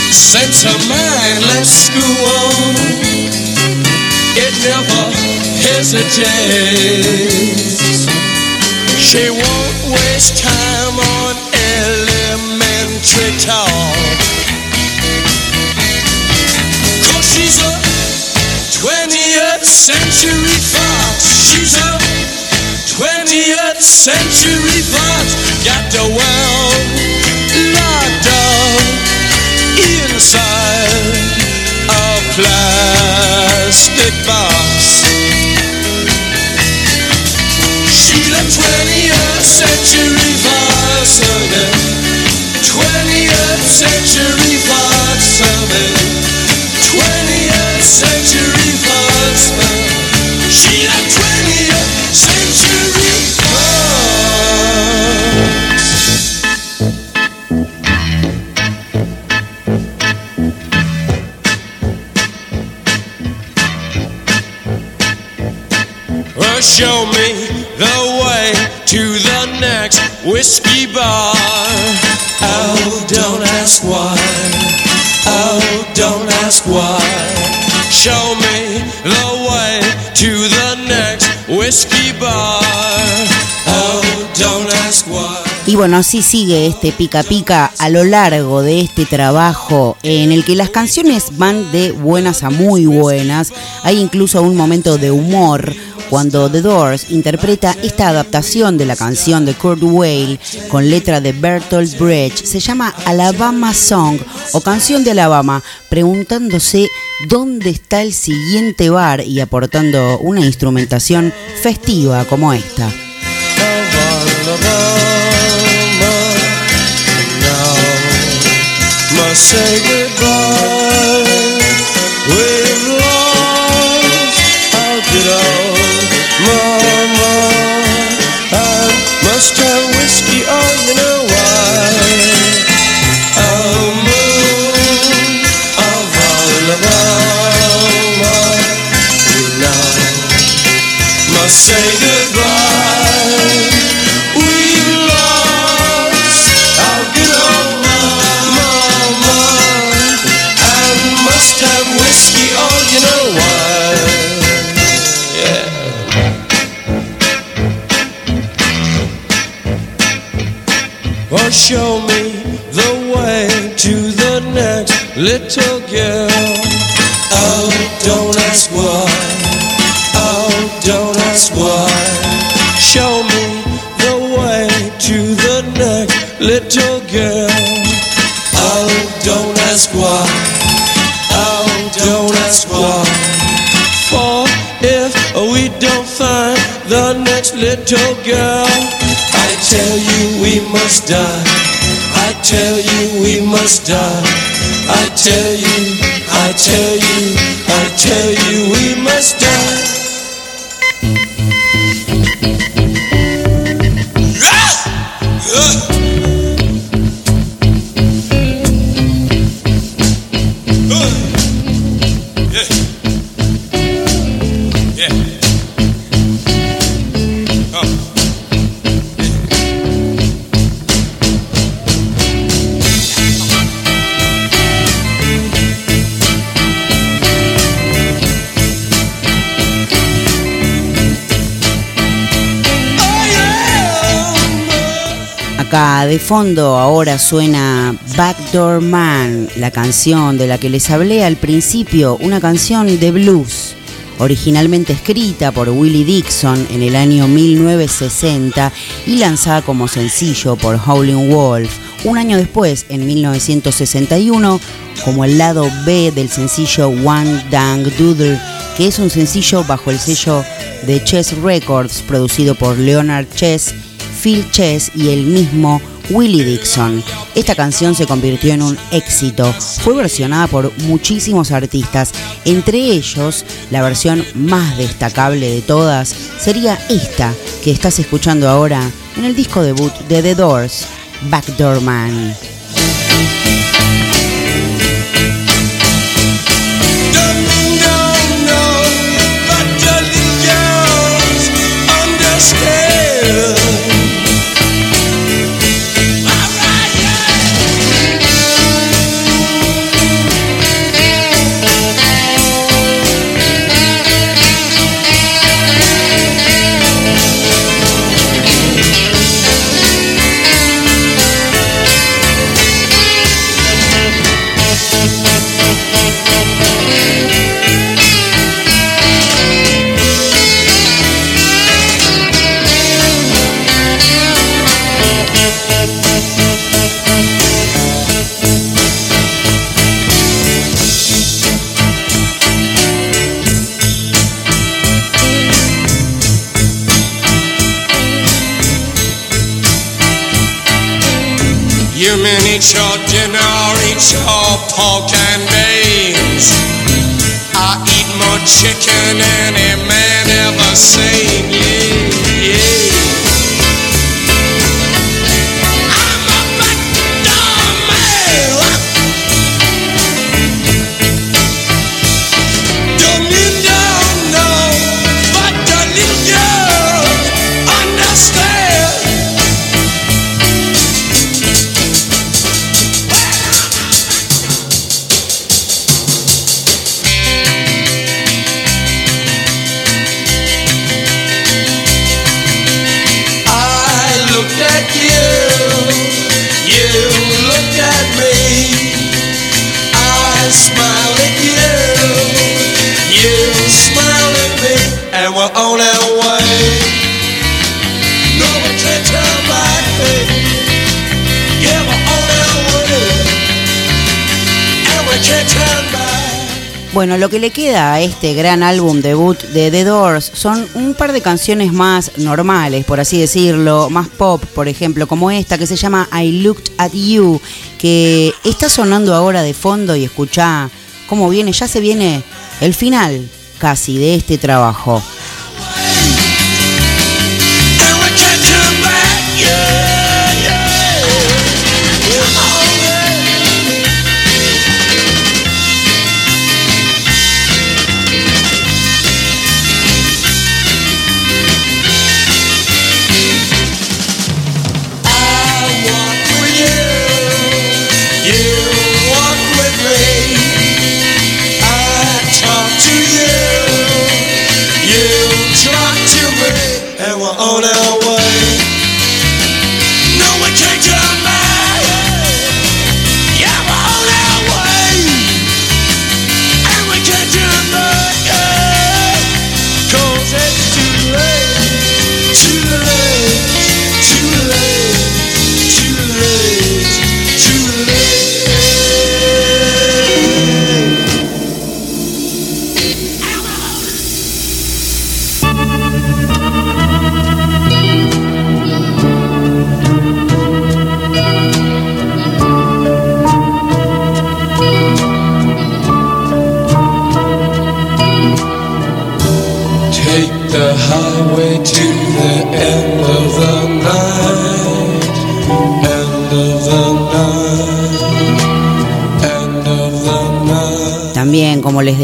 Sense her mind, let's school. It never hesitates. She won't waste time on elementary talk. She's a 20th century fox. She's a 20th century fox. Got the world locked up inside a plastic box. She's a 20th century oh, 20th century yeah. 20th century fox. She a 20th bar. Oh, don't ask why. Oh, don't ask why. Show me the way to the next bar. Oh, don't ask why. Y bueno, así sigue este pica pica a lo largo de este trabajo en el que las canciones van de buenas a muy buenas. Hay incluso un momento de humor cuando The Doors interpreta esta adaptación de la canción de Kurt Weill con letra de Bertolt Brecht. Se llama Alabama Song o Canción de Alabama, preguntándose dónde está el siguiente bar y aportando una instrumentación festiva como esta. Show me the way to the next little girl. Oh, don't ask why. Why. Show me the way to the next little girl. Oh, don't ask why. Oh, don't ask why. For if we don't find the next little girl, I tell you we must die. I tell you we must die. I tell you, I tell you, I tell you we must die. De fondo ahora suena Backdoor Man, la canción de la que les hablé al principio, una canción de blues, originalmente escrita por Willie Dixon en el año 1960 y lanzada como sencillo por Howlin' Wolf un año después, en 1961, como el lado B del sencillo One Dang Doodle que es un sencillo bajo el sello de Chess Records, producido por Leonard Chess, Phil Chess y el mismo Willie Dixon. Esta canción se convirtió en un éxito. Fue versionada por muchísimos artistas, entre ellos la versión más destacable de todas sería esta que estás escuchando ahora en el disco debut de The Doors, Backdoor Man. Lo que le queda a este gran álbum debut de The Doors son un par de canciones más normales, por así decirlo, más pop, por ejemplo, como esta que se llama I Looked at You, que está sonando ahora de fondo y escuchá cómo viene, ya se viene el final casi de este trabajo.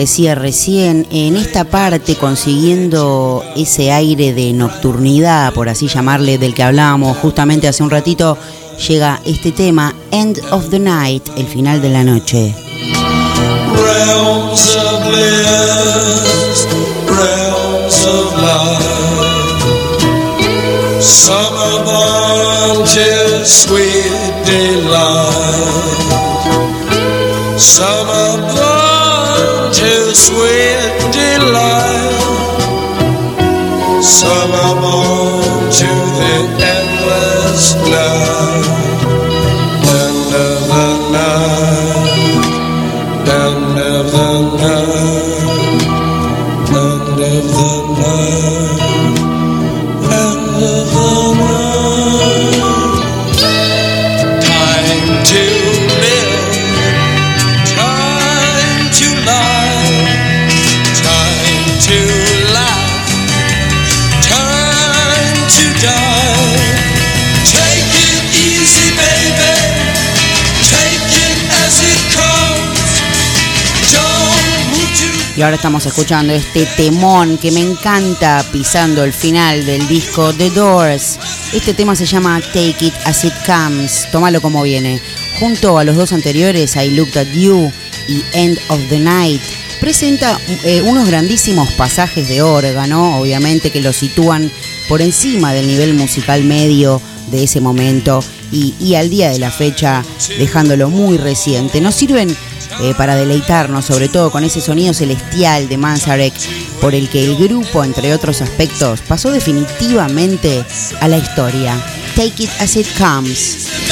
Decía recién, en esta parte consiguiendo ese aire de nocturnidad, por así llamarle, del que hablábamos justamente hace un ratito, llega este tema, End of the Night, el final de la noche. Born to sweet delight. Summer morning. Y ahora estamos escuchando este temón que me encanta pisando el final del disco The Doors. Este tema se llama Take It As It Comes, tómalo como viene. Junto a los dos anteriores, I Looked At You y End of the Night, presenta eh, unos grandísimos pasajes de órgano, obviamente que lo sitúan por encima del nivel musical medio de ese momento y, y al día de la fecha dejándolo muy reciente. Nos sirven eh, para deleitarnos, sobre todo con ese sonido celestial de Manzarek, por el que el grupo, entre otros aspectos, pasó definitivamente a la historia. Take it as it comes.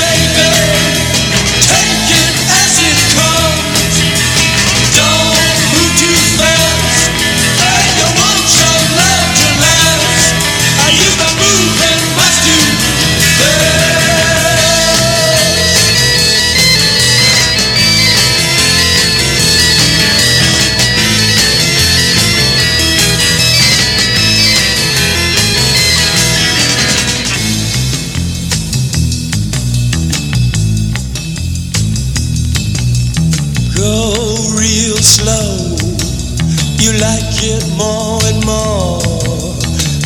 You like it more and more.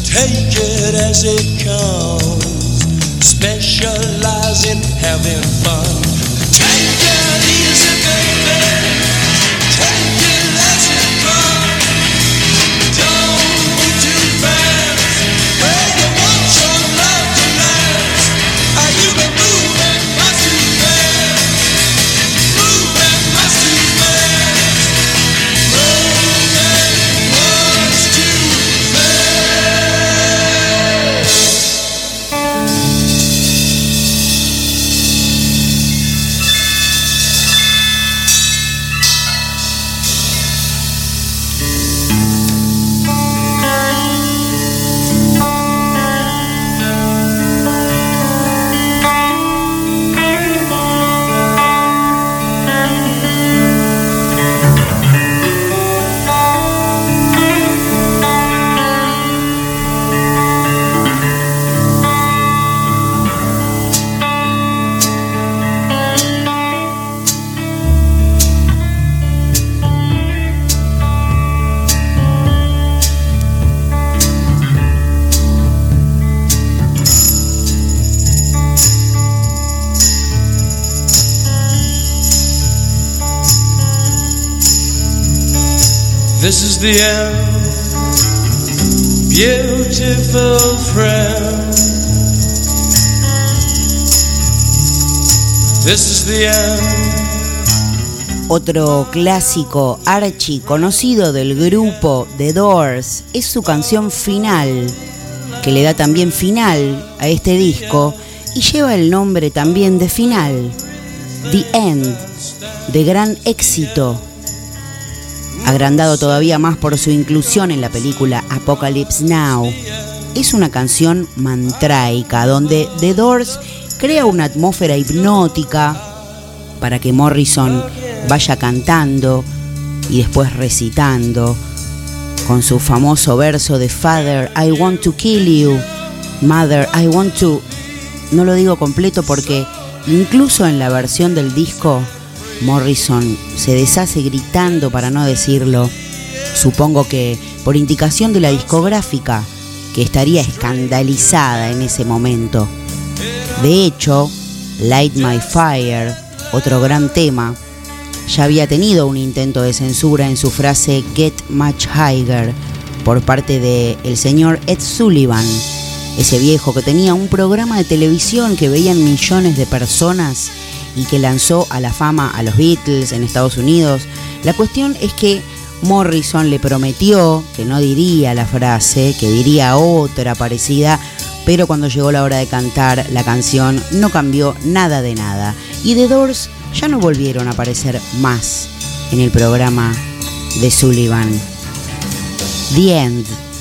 Take it as it comes. Specialize in having fun. Take it the end, beautiful friend. This is the. Otro clásico archi conocido del grupo The Doors es su canción final, que le da también final a este disco y lleva el nombre también de final, The End, de gran éxito, agrandado todavía más por su inclusión en la película Apocalypse Now. Es una canción mantraica donde The Doors crea una atmósfera hipnótica para que Morrison vaya cantando y después recitando con su famoso verso de Father, I want to kill you, Mother, I want to... No lo digo completo porque incluso en la versión del disco Morrison se deshace gritando para no decirlo. Supongo que por indicación de la discográfica, que estaría escandalizada en ese momento. De hecho, Light My Fire, otro gran tema, ya había tenido un intento de censura en su frase Get Much Higher por parte de el señor Ed Sullivan, ese viejo que tenía un programa de televisión que veían millones de personas y que lanzó a la fama a los Beatles en Estados Unidos. La cuestión es que Morrison le prometió que no diría la frase, que diría otra parecida, pero cuando llegó la hora de cantar la canción no cambió nada de nada. Y The Doors ya no volvieron a aparecer más en el programa de Sullivan. The End.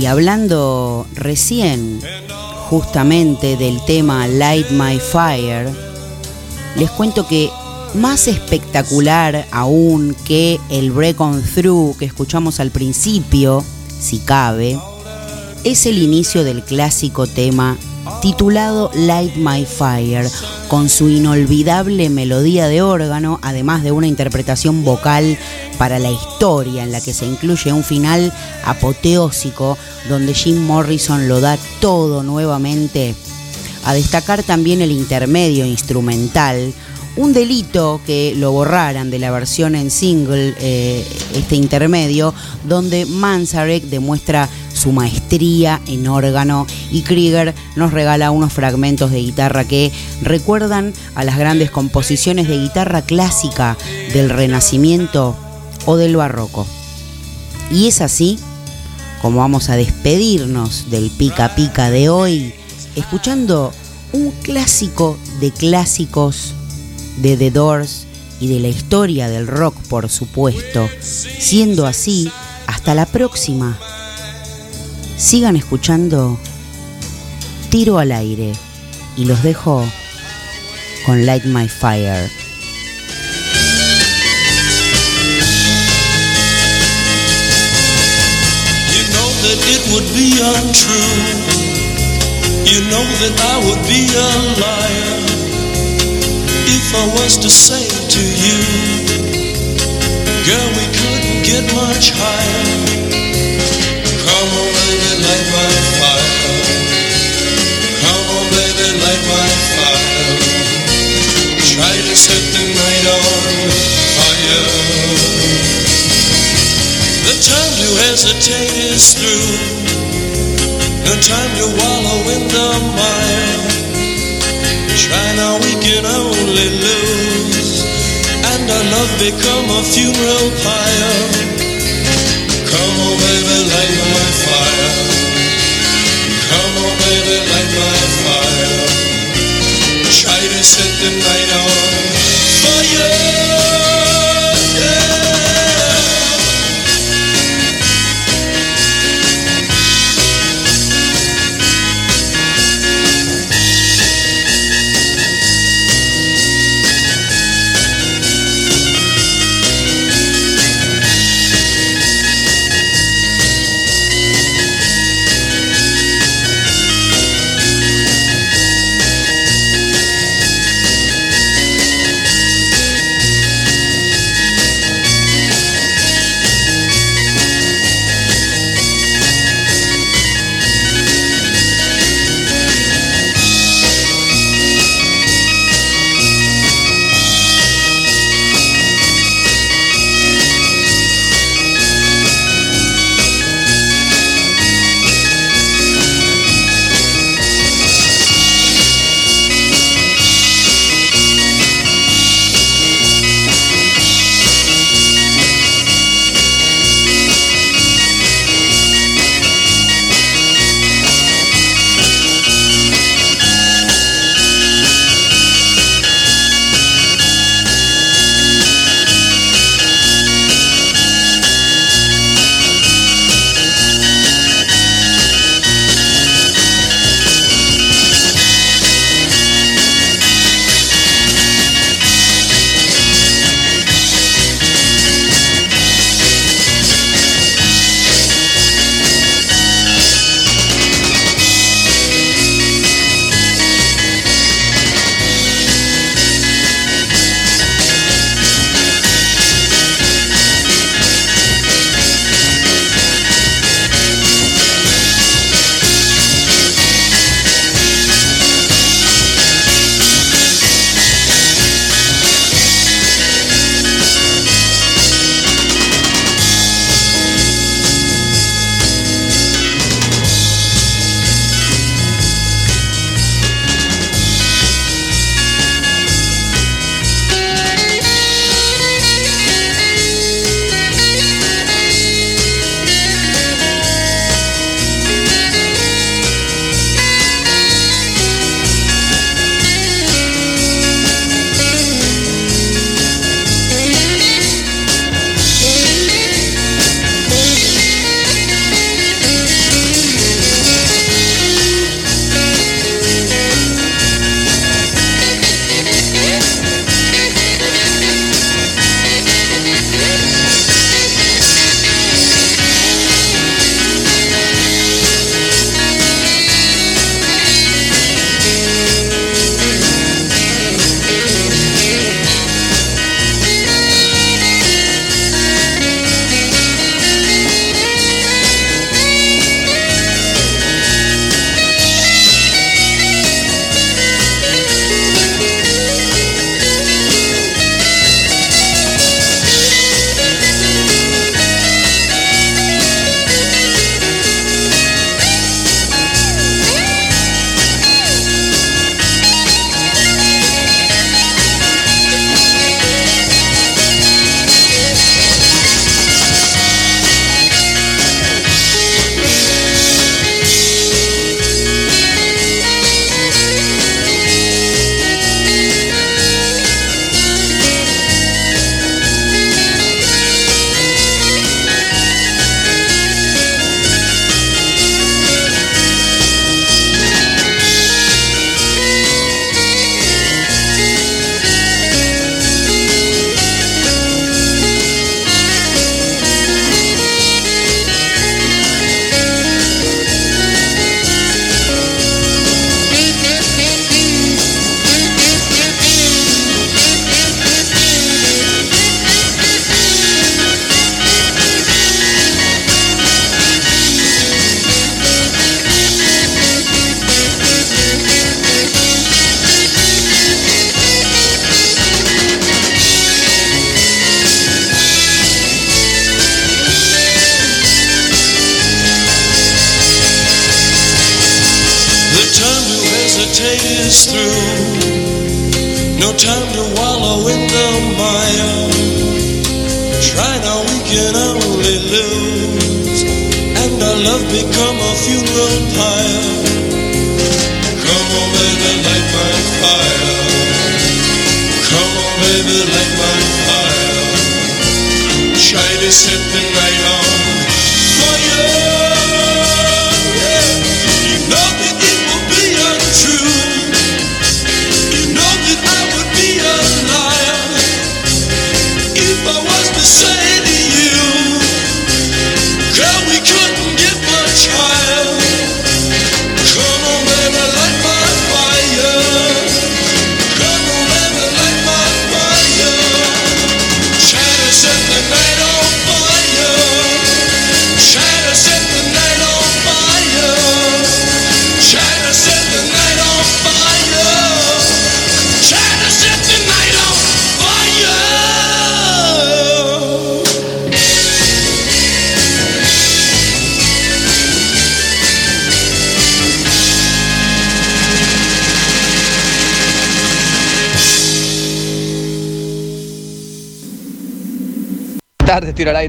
Y hablando recién justamente del tema Light My Fire, les cuento que más espectacular aún que el Break On Through que escuchamos al principio, si cabe, es el inicio del clásico tema titulado Light My Fire, con su inolvidable melodía de órgano, además de una interpretación vocal para la historia en la que se incluye un final apoteósico donde Jim Morrison lo da todo nuevamente. A destacar también el intermedio instrumental, un delito que lo borraran de la versión en single, eh, este intermedio, donde Manzarek demuestra su maestría en órgano y Krieger nos regala unos fragmentos de guitarra que recuerdan a las grandes composiciones de guitarra clásica del Renacimiento o del Barroco. Y es así como vamos a despedirnos del pica pica de hoy, escuchando un clásico de clásicos de The Doors y de la historia del rock, por supuesto. Siendo así, hasta la próxima. Sigan escuchando Tiro al aire y los dejo con Light My Fire. You know that it would be untrue. You know that I would be a liar if I was to say to you, girl, we couldn't get much higher. Become a funeral pyre. On, baby, light my fire. Try to set the night on fire.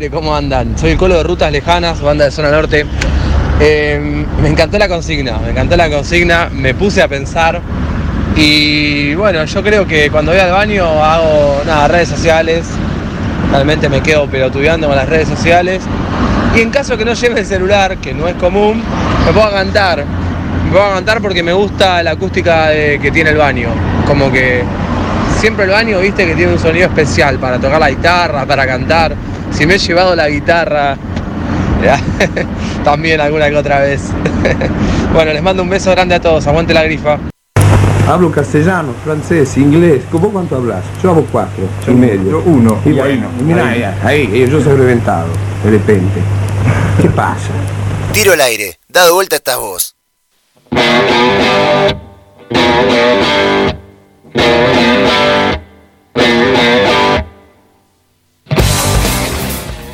¿Cómo andan? Soy el Colo de Rutas Lejanas, banda de Zona Norte. Eh, me encantó la consigna, me encantó la consigna, me puse a pensar y bueno, yo creo que cuando voy al baño hago nada, redes sociales, realmente me quedo pelotudeando con las redes sociales y en caso que no lleve el celular, que no es común, me puedo cantar, me puedo cantar porque me gusta la acústica que tiene el baño, como que siempre el baño, viste, que tiene un sonido especial para tocar la guitarra, para cantar. Si me he llevado la guitarra, también alguna que otra vez. bueno, les mando un beso grande a todos, aguante la grifa. Hablo castellano, francés, inglés. ¿Vos cuánto hablas? Yo hablo cuatro y medio. yo uno, Y bueno, mira ahí. ahí, ahí, yo soy reventado, de repente. ¿Qué pasa? Tiro al aire. Dado vuelta estás vos.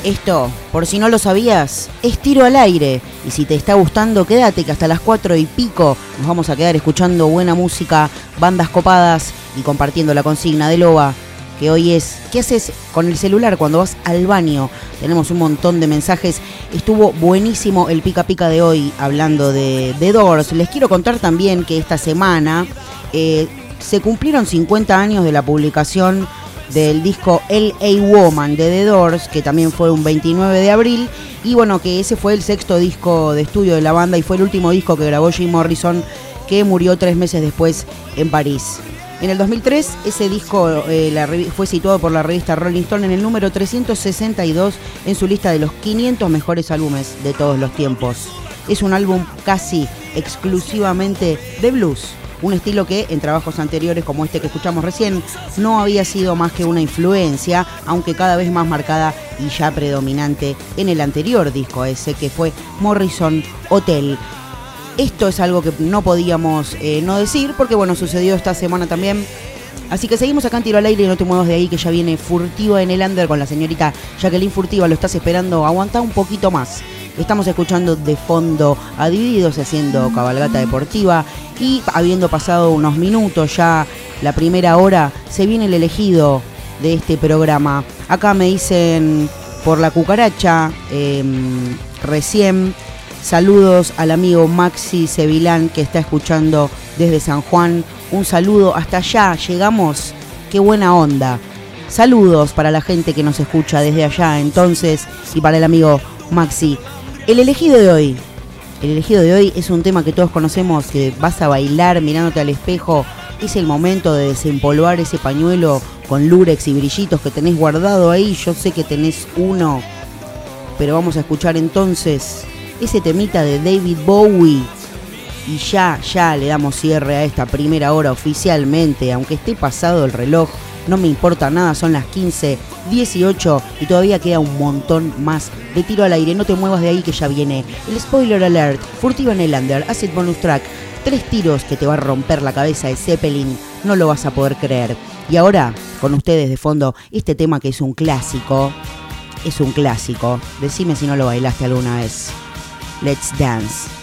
Esto, por si no lo sabías, es tiro al aire. Y si te está gustando, quédate que hasta las 4 y pico nos vamos a quedar escuchando buena música, bandas copadas y compartiendo la consigna de Loba, que hoy es, ¿qué haces con el celular cuando vas al baño? Tenemos un montón de mensajes. Estuvo buenísimo el pica pica de hoy hablando de, Doors. Les quiero contar también que esta semana eh, se cumplieron 50 años de la publicación del disco L.A. Woman de The Doors, que también fue un 29 de abril, y bueno, que ese fue el sexto disco de estudio de la banda y fue el último disco que grabó Jim Morrison, que murió tres meses después en París. En el 2003, ese disco eh, fue situado por la revista Rolling Stone en el número 362 en su lista de los 500 mejores álbumes de todos los tiempos. Es un álbum casi exclusivamente de blues, un estilo que en trabajos anteriores como este que escuchamos recién no había sido más que una influencia, aunque cada vez más marcada y ya predominante en el anterior disco ese que fue Morrison Hotel. Esto es algo que no podíamos eh, no decir porque bueno, sucedió esta semana también. Así que seguimos acá en tiro al aire y no te muevas de ahí que ya viene Furtiva en el under con la señorita Jacqueline Furtiva, lo estás esperando, aguanta un poquito más. Estamos escuchando de fondo a Divididos haciendo cabalgata deportiva y habiendo pasado unos minutos ya la primera hora, se viene el elegido de este programa. Acá me dicen por la cucaracha, em, recién, saludos al amigo Maxi Sevilán que está escuchando desde San Juan. Un saludo hasta allá, llegamos, qué buena onda. Saludos para la gente que nos escucha desde allá entonces y para el amigo Maxi. El elegido de hoy, el elegido de hoy es un tema que todos conocemos, que vas a bailar mirándote al espejo. Es el momento de desempolvar ese pañuelo con lurex y brillitos que tenés guardado ahí. Yo sé que tenés uno. Pero vamos a escuchar entonces ese temita de David Bowie. Y ya, ya le damos cierre a esta primera hora oficialmente. Aunque esté pasado el reloj, no me importa nada. Son las 15, 18 y todavía queda un montón más de tiro al aire. No te muevas de ahí que ya viene el spoiler alert. Furtiva en acid bonus track. Tres tiros que te va a romper la cabeza de Zeppelin. No lo vas a poder creer. Y ahora, con ustedes de fondo, este tema que es un clásico. Es un clásico. Decime si no lo bailaste alguna vez. Let's dance.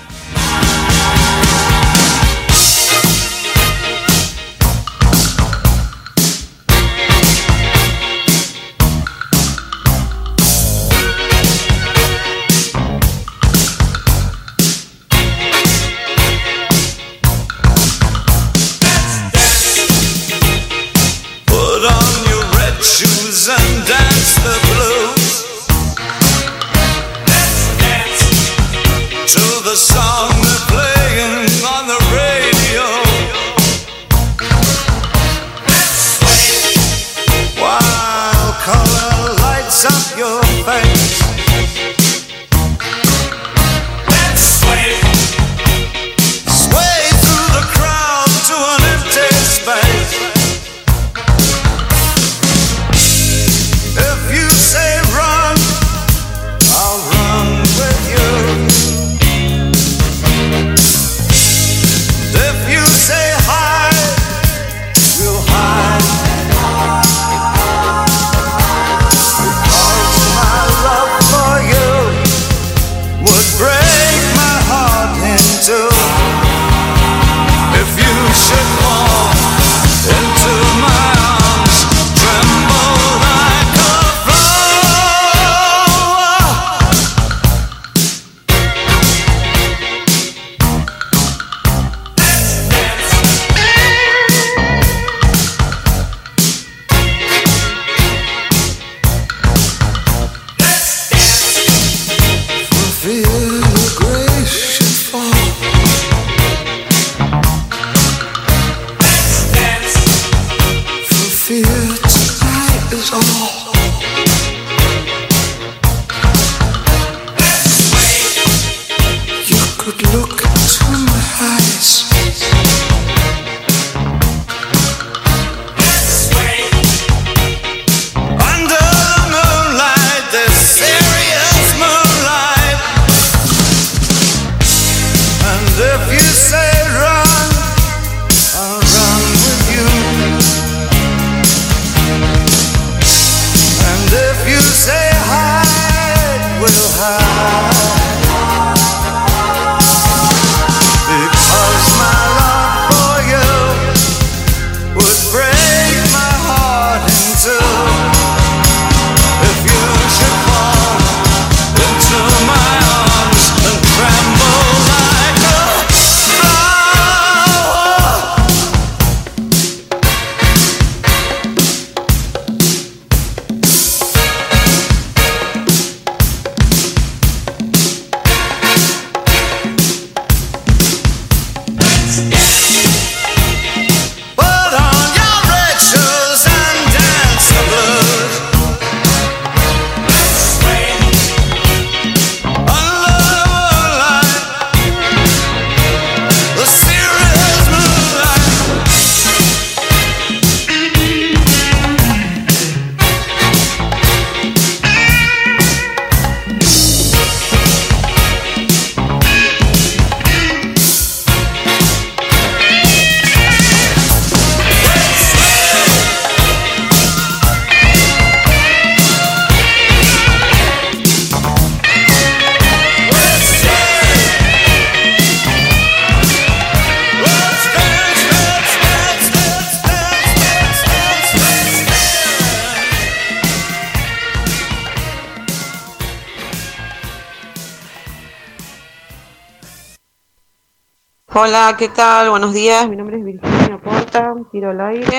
Hola, ¿qué tal? Buenos días, mi nombre es Virginia Porta, tiro al aire.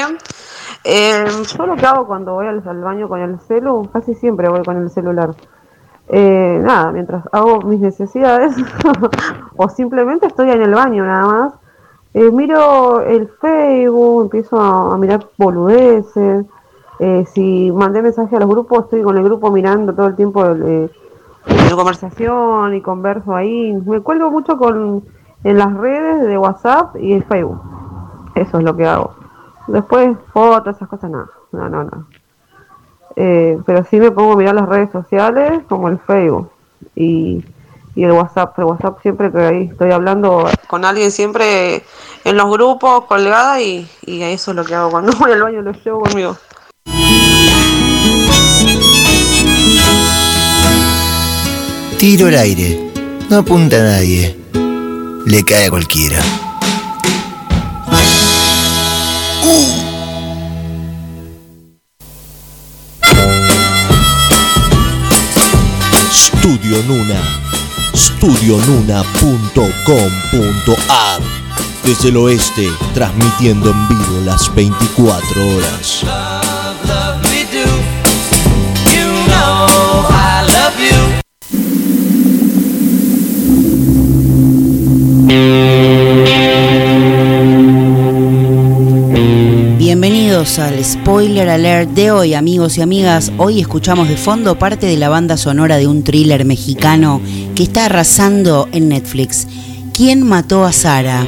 Eh, yo lo que hago cuando voy al, baño con el celu, casi siempre voy con el celular. Eh, nada, mientras hago mis necesidades o simplemente estoy en el baño nada más, eh, miro el Facebook, empiezo a, mirar boludeces. eh, si mandé mensaje a los grupos, estoy con el grupo mirando todo el tiempo el, eh, la conversación y converso ahí. Me cuelgo mucho con en las redes de WhatsApp y el Facebook. Eso es lo que hago. Después fotos, esas cosas, no, no, no, no. Eh, pero sí me pongo a mirar las redes sociales como el Facebook y, y el WhatsApp. El WhatsApp siempre que ahí estoy hablando con alguien siempre en los grupos colgada y, y eso es lo que hago cuando voy al baño lo llevo conmigo. Tiro al aire. No apunta a nadie. Le cae a cualquiera. Studio Nuna. Studionuna.com.ar Desde el oeste, transmitiendo en vivo las 24 horas. Bienvenidos al spoiler alert de hoy, amigos y amigas. Hoy escuchamos de fondo parte de la banda sonora de un thriller mexicano que está arrasando en Netflix. ¿Quién mató a Sara?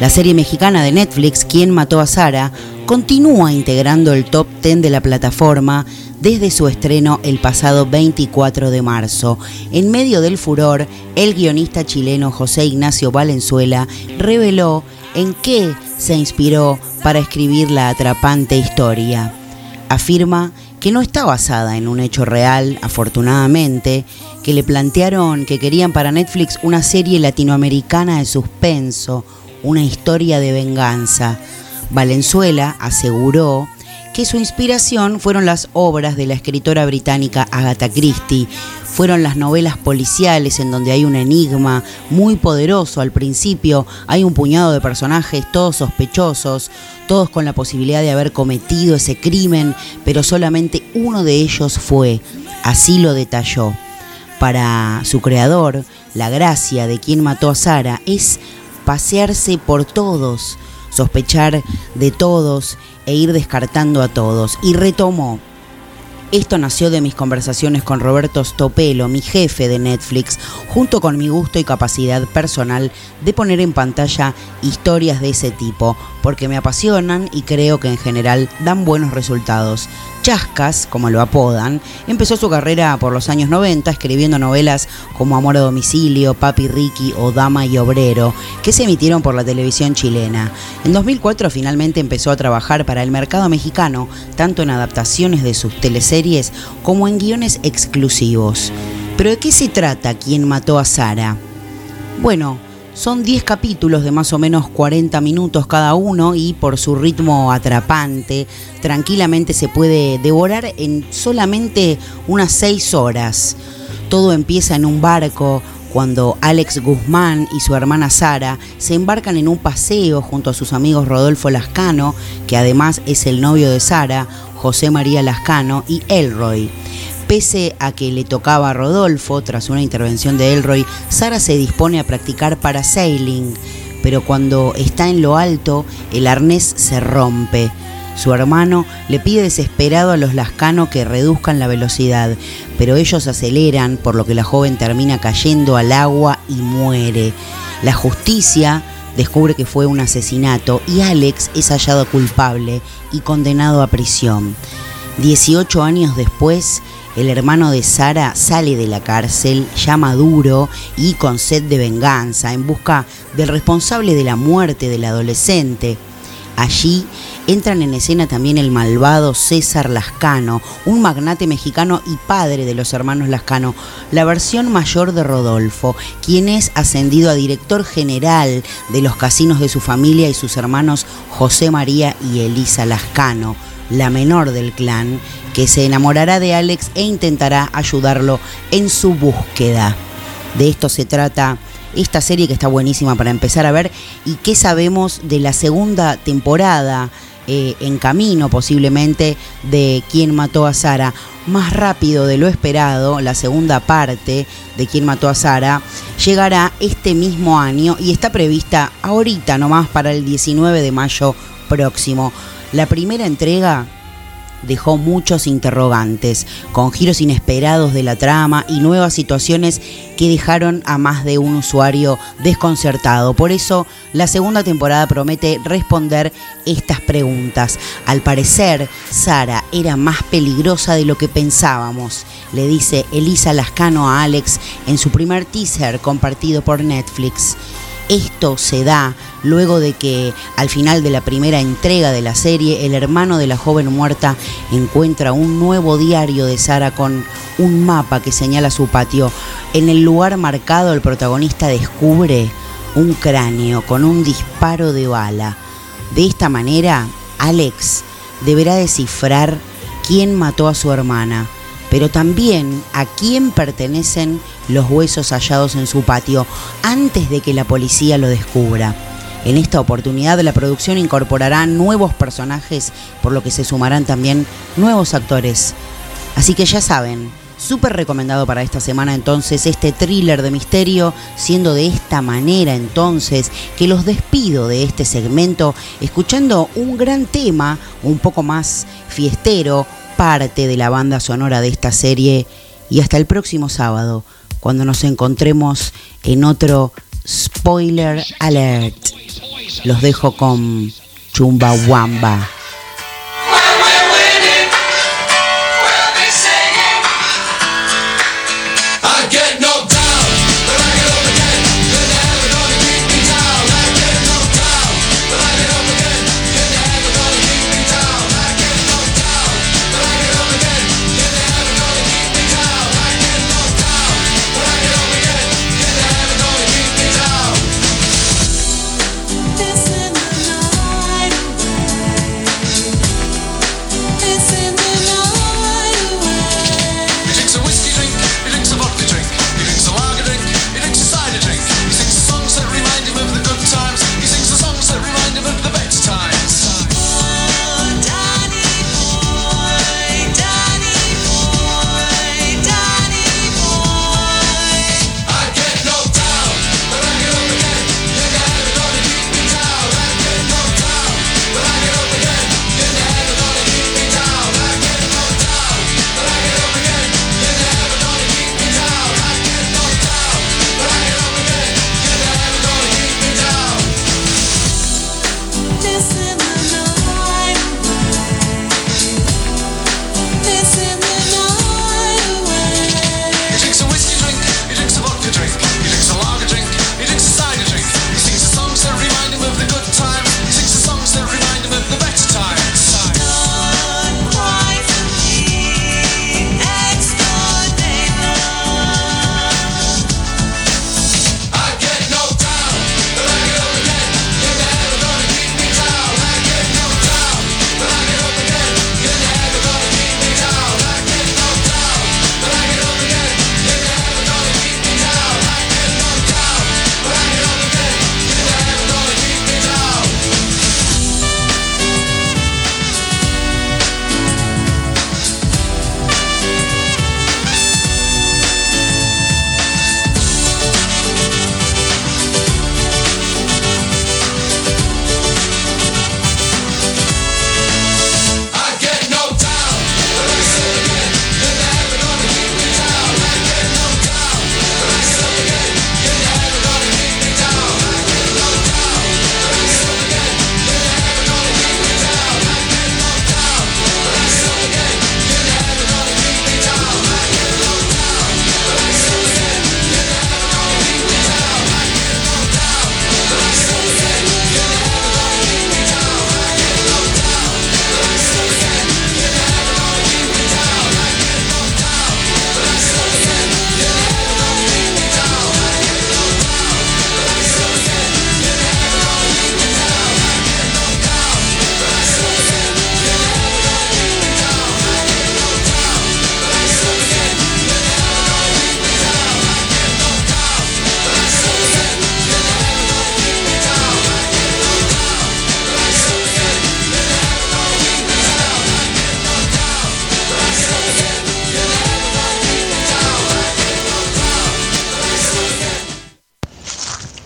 La serie mexicana de Netflix, ¿Quién mató a Sara? continúa integrando el top 10 de la plataforma desde su estreno el pasado 24 de marzo. En medio del furor, el guionista chileno José Ignacio Valenzuela reveló en qué se inspiró para escribir la atrapante historia. Afirma que no está basada en un hecho real, afortunadamente, que le plantearon que querían para Netflix una serie latinoamericana de suspenso, una historia de venganza. Valenzuela aseguró su inspiración fueron las obras de la escritora británica Agatha Christie, fueron las novelas policiales en donde hay un enigma muy poderoso. Al principio, hay un puñado de personajes todos sospechosos, todos con la posibilidad de haber cometido ese crimen, pero solamente uno de ellos fue, así lo detalló. Para su creador, la gracia de quien mató a Sara es pasearse por todos, sospechar de todos e ir descartando a todos. Y retomó. Esto nació de mis conversaciones con Roberto Stopelo, mi jefe de Netflix, junto con mi gusto y capacidad personal de poner en pantalla historias de ese tipo, porque me apasionan y creo que en general dan buenos resultados. Chascas, como lo apodan, empezó su carrera por los años 90 escribiendo novelas como Amor a domicilio, Papi Ricky o Dama y Obrero, que se emitieron por la televisión chilena. En 2004 finalmente empezó a trabajar para el mercado mexicano, tanto en adaptaciones de sus teleseries como en guiones exclusivos. ¿Pero de qué se trata quien mató a Sara? Bueno, son 10 capítulos de más o menos 40 minutos cada uno y por su ritmo atrapante, tranquilamente se puede devorar en solamente unas 6 horas. Todo empieza en un barco cuando Alex Guzmán y su hermana Sara se embarcan en un paseo junto a sus amigos Rodolfo Lascano, que además es el novio de Sara, José María Lascano y Elroy. Pese a que le tocaba a Rodolfo, tras una intervención de Elroy, Sara se dispone a practicar parasailing, pero cuando está en lo alto, el arnés se rompe. Su hermano le pide desesperado a los lascanos que reduzcan la velocidad, pero ellos aceleran, por lo que la joven termina cayendo al agua y muere. La justicia descubre que fue un asesinato y Alex es hallado culpable y condenado a prisión. 18 años después, el hermano de Sara sale de la cárcel, ya maduro y con sed de venganza, en busca del responsable de la muerte del adolescente. Allí entran en escena también el malvado César Lascano, un magnate mexicano y padre de los hermanos Lascano, la versión mayor de Rodolfo, quien es ascendido a director general de los casinos de su familia y sus hermanos José María y Elisa Lascano, la menor del clan, que se enamorará de Alex e intentará ayudarlo en su búsqueda. De esto se trata esta serie que está buenísima para empezar a ver y qué sabemos de la segunda temporada eh, en camino posiblemente de quién mató a Sara. Más rápido de lo esperado, la segunda parte de quién mató a Sara llegará este mismo año y está prevista ahorita nomás para el 19 de mayo próximo. La primera entrega dejó muchos interrogantes, con giros inesperados de la trama y nuevas situaciones que dejaron a más de un usuario desconcertado. Por eso, la segunda temporada promete responder estas preguntas. Al parecer, Sara era más peligrosa de lo que pensábamos, le dice Elisa Lascano a Alex en su primer teaser compartido por Netflix. Esto se da luego de que al final de la primera entrega de la serie el hermano de la joven muerta encuentra un nuevo diario de Sara con un mapa que señala su patio. En el lugar marcado el protagonista descubre un cráneo con un disparo de bala. De esta manera, Alex deberá descifrar quién mató a su hermana pero también a quién pertenecen los huesos hallados en su patio antes de que la policía lo descubra. En esta oportunidad la producción incorporará nuevos personajes, por lo que se sumarán también nuevos actores. Así que ya saben, súper recomendado para esta semana entonces este thriller de misterio, siendo de esta manera entonces que los despido de este segmento escuchando un gran tema, un poco más fiestero, parte de la banda sonora de esta serie y hasta el próximo sábado, cuando nos encontremos en otro spoiler alert. Los dejo con Chumbawamba.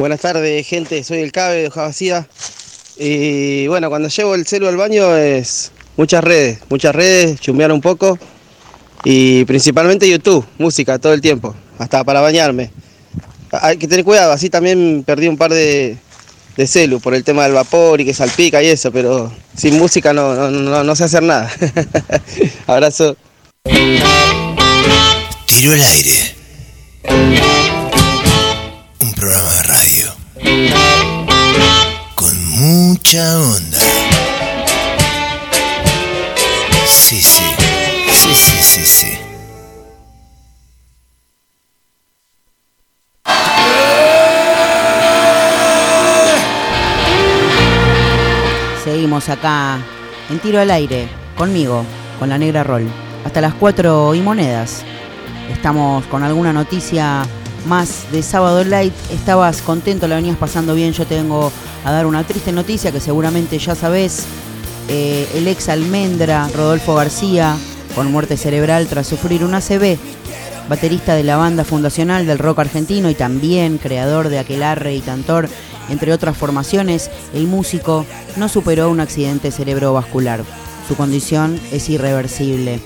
Buenas tardes, gente. Soy el Cabe de Hoja Vacía. Y bueno, cuando llevo el celu al baño es muchas redes, muchas redes, chumbear un poco. Y principalmente YouTube, música todo el tiempo, hasta para bañarme. Hay que tener cuidado, así también perdí un par de, de celu por el tema del vapor y que salpica y eso, pero sin música no, no, no, no sé hacer nada. Abrazo. Tiro al aire. Onda. Sí, sí. Sí, sí, sí, sí. Seguimos acá en tiro al aire, conmigo, con la negra Roll. Hasta las 4 y monedas. Estamos con alguna noticia más de Sábado Light. Estabas contento, la venías pasando bien. Yo te vengo a dar una triste noticia que seguramente ya sabes. Eh, el ex almendra Rodolfo García, con muerte cerebral tras sufrir un ACV. Baterista de la banda fundacional del rock argentino y también creador de Aquelarre y Tantor, entre otras formaciones, el músico no superó un accidente cerebrovascular. Su condición es irreversible.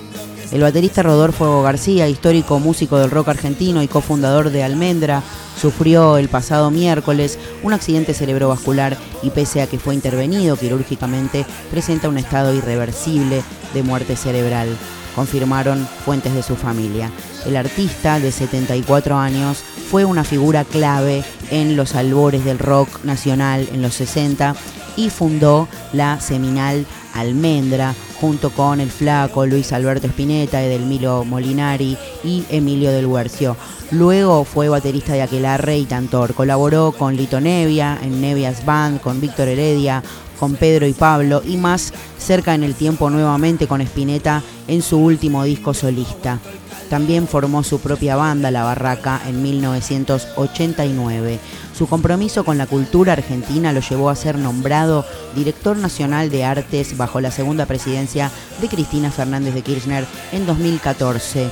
El baterista Rodolfo García, histórico músico del rock argentino y cofundador de Almendra, sufrió el pasado miércoles un accidente cerebrovascular y pese a que fue intervenido quirúrgicamente, presenta un estado irreversible de muerte cerebral, confirmaron fuentes de su familia. El artista de 74 años fue una figura clave en los albores del rock nacional en los 60 y fundó la seminal Almendra junto con el flaco Luis Alberto Spinetta, Edelmiro Molinari y Emilio del Huercio. Luego fue baterista de Aquelarre y Tantor. Colaboró con Lito Nevia en Nevias Band, con Víctor Heredia, con Pedro y Pablo y más cerca en el tiempo nuevamente con Spinetta en su último disco solista. También formó su propia banda, La Barraca, en 1989. Su compromiso con la cultura argentina lo llevó a ser nombrado director nacional de artes bajo la segunda presidencia de Cristina Fernández de Kirchner en 2014.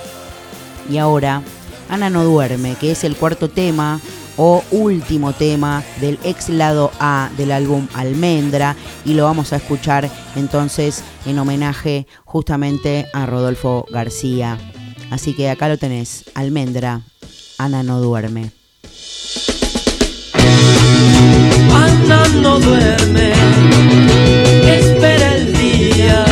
Y ahora, Ana no duerme, que es el cuarto tema o último tema del ex lado A del álbum Almendra y lo vamos a escuchar entonces en homenaje justamente a Rodolfo García. Así que acá lo tenés, Almendra, Ana no duerme. Ana no duerme, espera el día,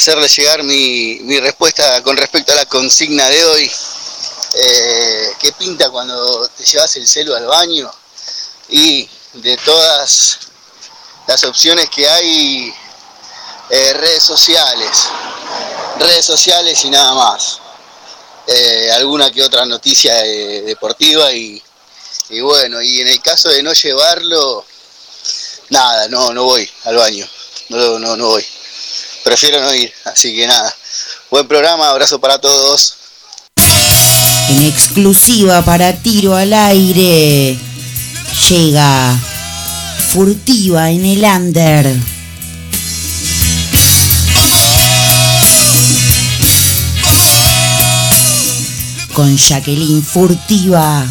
hacerle llegar mi, mi respuesta con respecto a la consigna de hoy. Eh, ¿Qué pinta cuando te llevas el celu al baño? Y de todas las opciones que hay, eh, redes sociales, redes sociales y nada más. Eh, alguna que otra noticia eh, deportiva y, y bueno, y en el caso de no llevarlo, nada, no, no voy al baño, no, no, no voy. Prefiero no ir, así que nada. Buen programa, abrazo para todos. En exclusiva para tiro al aire llega furtiva en el under. Con Jacqueline Furtiva.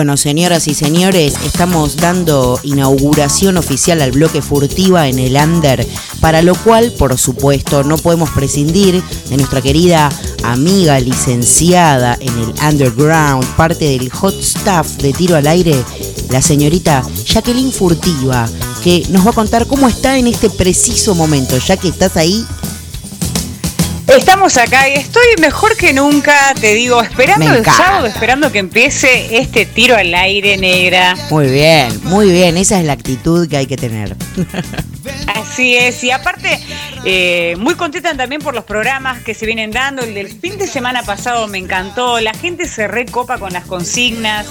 Bueno, señoras y señores, estamos dando inauguración oficial al bloque furtiva en el under, para lo cual, por supuesto, no podemos prescindir de nuestra querida amiga licenciada en el underground, parte del hot staff de tiro al aire, la señorita Jacqueline Furtiva, que nos va a contar cómo está en este preciso momento, ya que estás ahí. Estamos acá y estoy mejor que nunca, te digo, esperando el sábado, esperando que empiece este tiro al aire negra. Muy bien, muy bien. Esa es la actitud que hay que tener. Así es, y aparte, eh, muy contenta también por los programas que se vienen dando. El del fin de semana pasado me encantó, la gente se recopa con las consignas.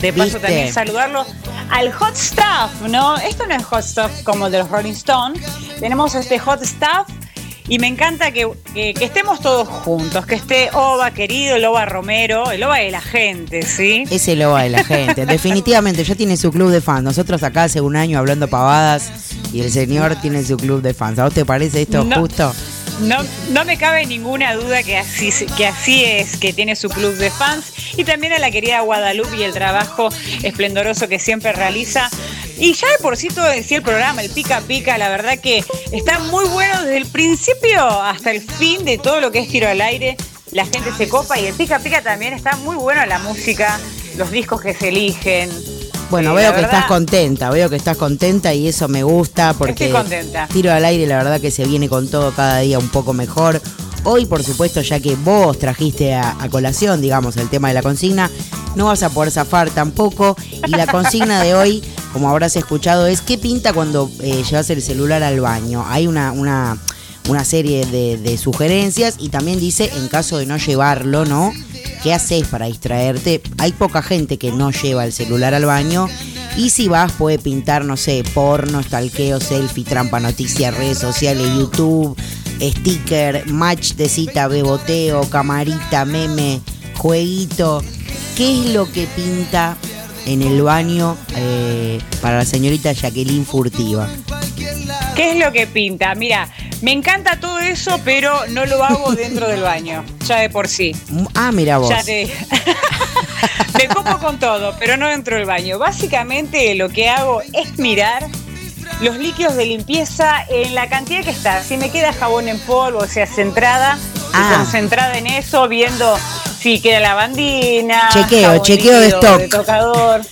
De paso ¿Viste? también saludarlo al Hot Stuff, ¿no? Esto no es Hot Stuff como de los Rolling Stones, tenemos este Hot Stuff. Y me encanta que, que- que estemos todos juntos, que esté Oba querido, el Oba Romero, el Oba de la gente, ¿sí? Ese lo va de la gente. Definitivamente, ya tiene su club de fans. Nosotros acá hace un año hablando pavadas y el señor tiene su club de fans. ¿A vos te parece esto No. justo? No, no me cabe ninguna duda que así, que así es, que tiene su club de fans y también a la querida Guadalupe y el trabajo esplendoroso que siempre realiza. Y ya de por sí todo decía el programa, el pica pica, la verdad que está muy bueno desde el principio hasta el fin de todo lo que es tiro al aire. La gente se copa y el pica pica también está muy bueno la música, los discos que se eligen. Bueno, veo que verdad- estás contenta, veo que estás contenta y eso me gusta porque Estoy contenta. tiro al aire, la verdad que se viene con todo cada día un poco mejor. Hoy, por supuesto, ya que vos trajiste a, colación, digamos, el tema de la consigna, no vas a poder zafar tampoco. Y la consigna de hoy, como habrás escuchado, es ¿qué pinta cuando eh, llevas el celular al baño? Hay una, una, una serie de, de sugerencias y también dice, en caso de no llevarlo, ¿no? ¿Qué haces para distraerte? Hay poca gente que no lleva el celular al baño. Y si vas, puede pintar, no sé, porno, stalkeo, selfie, trampa, noticias, redes sociales, YouTube, sticker, match de cita, beboteo, camarita, meme, jueguito. ¿Qué es lo que pinta en el baño eh, para la señorita Jacqueline Furtiva? ¿Qué es lo que pinta? Mira, me encanta todo eso, pero no lo hago dentro del baño, ya de por sí. Ah, mira vos. Ya te. me copo con todo, pero no dentro del baño. Básicamente lo que hago es mirar los líquidos de limpieza en la cantidad que está. Si me queda jabón en polvo, o sea, centrada, y Ah. concentrada en eso, viendo si queda lavandina, Chequeo, chequeo de stock. de tocador.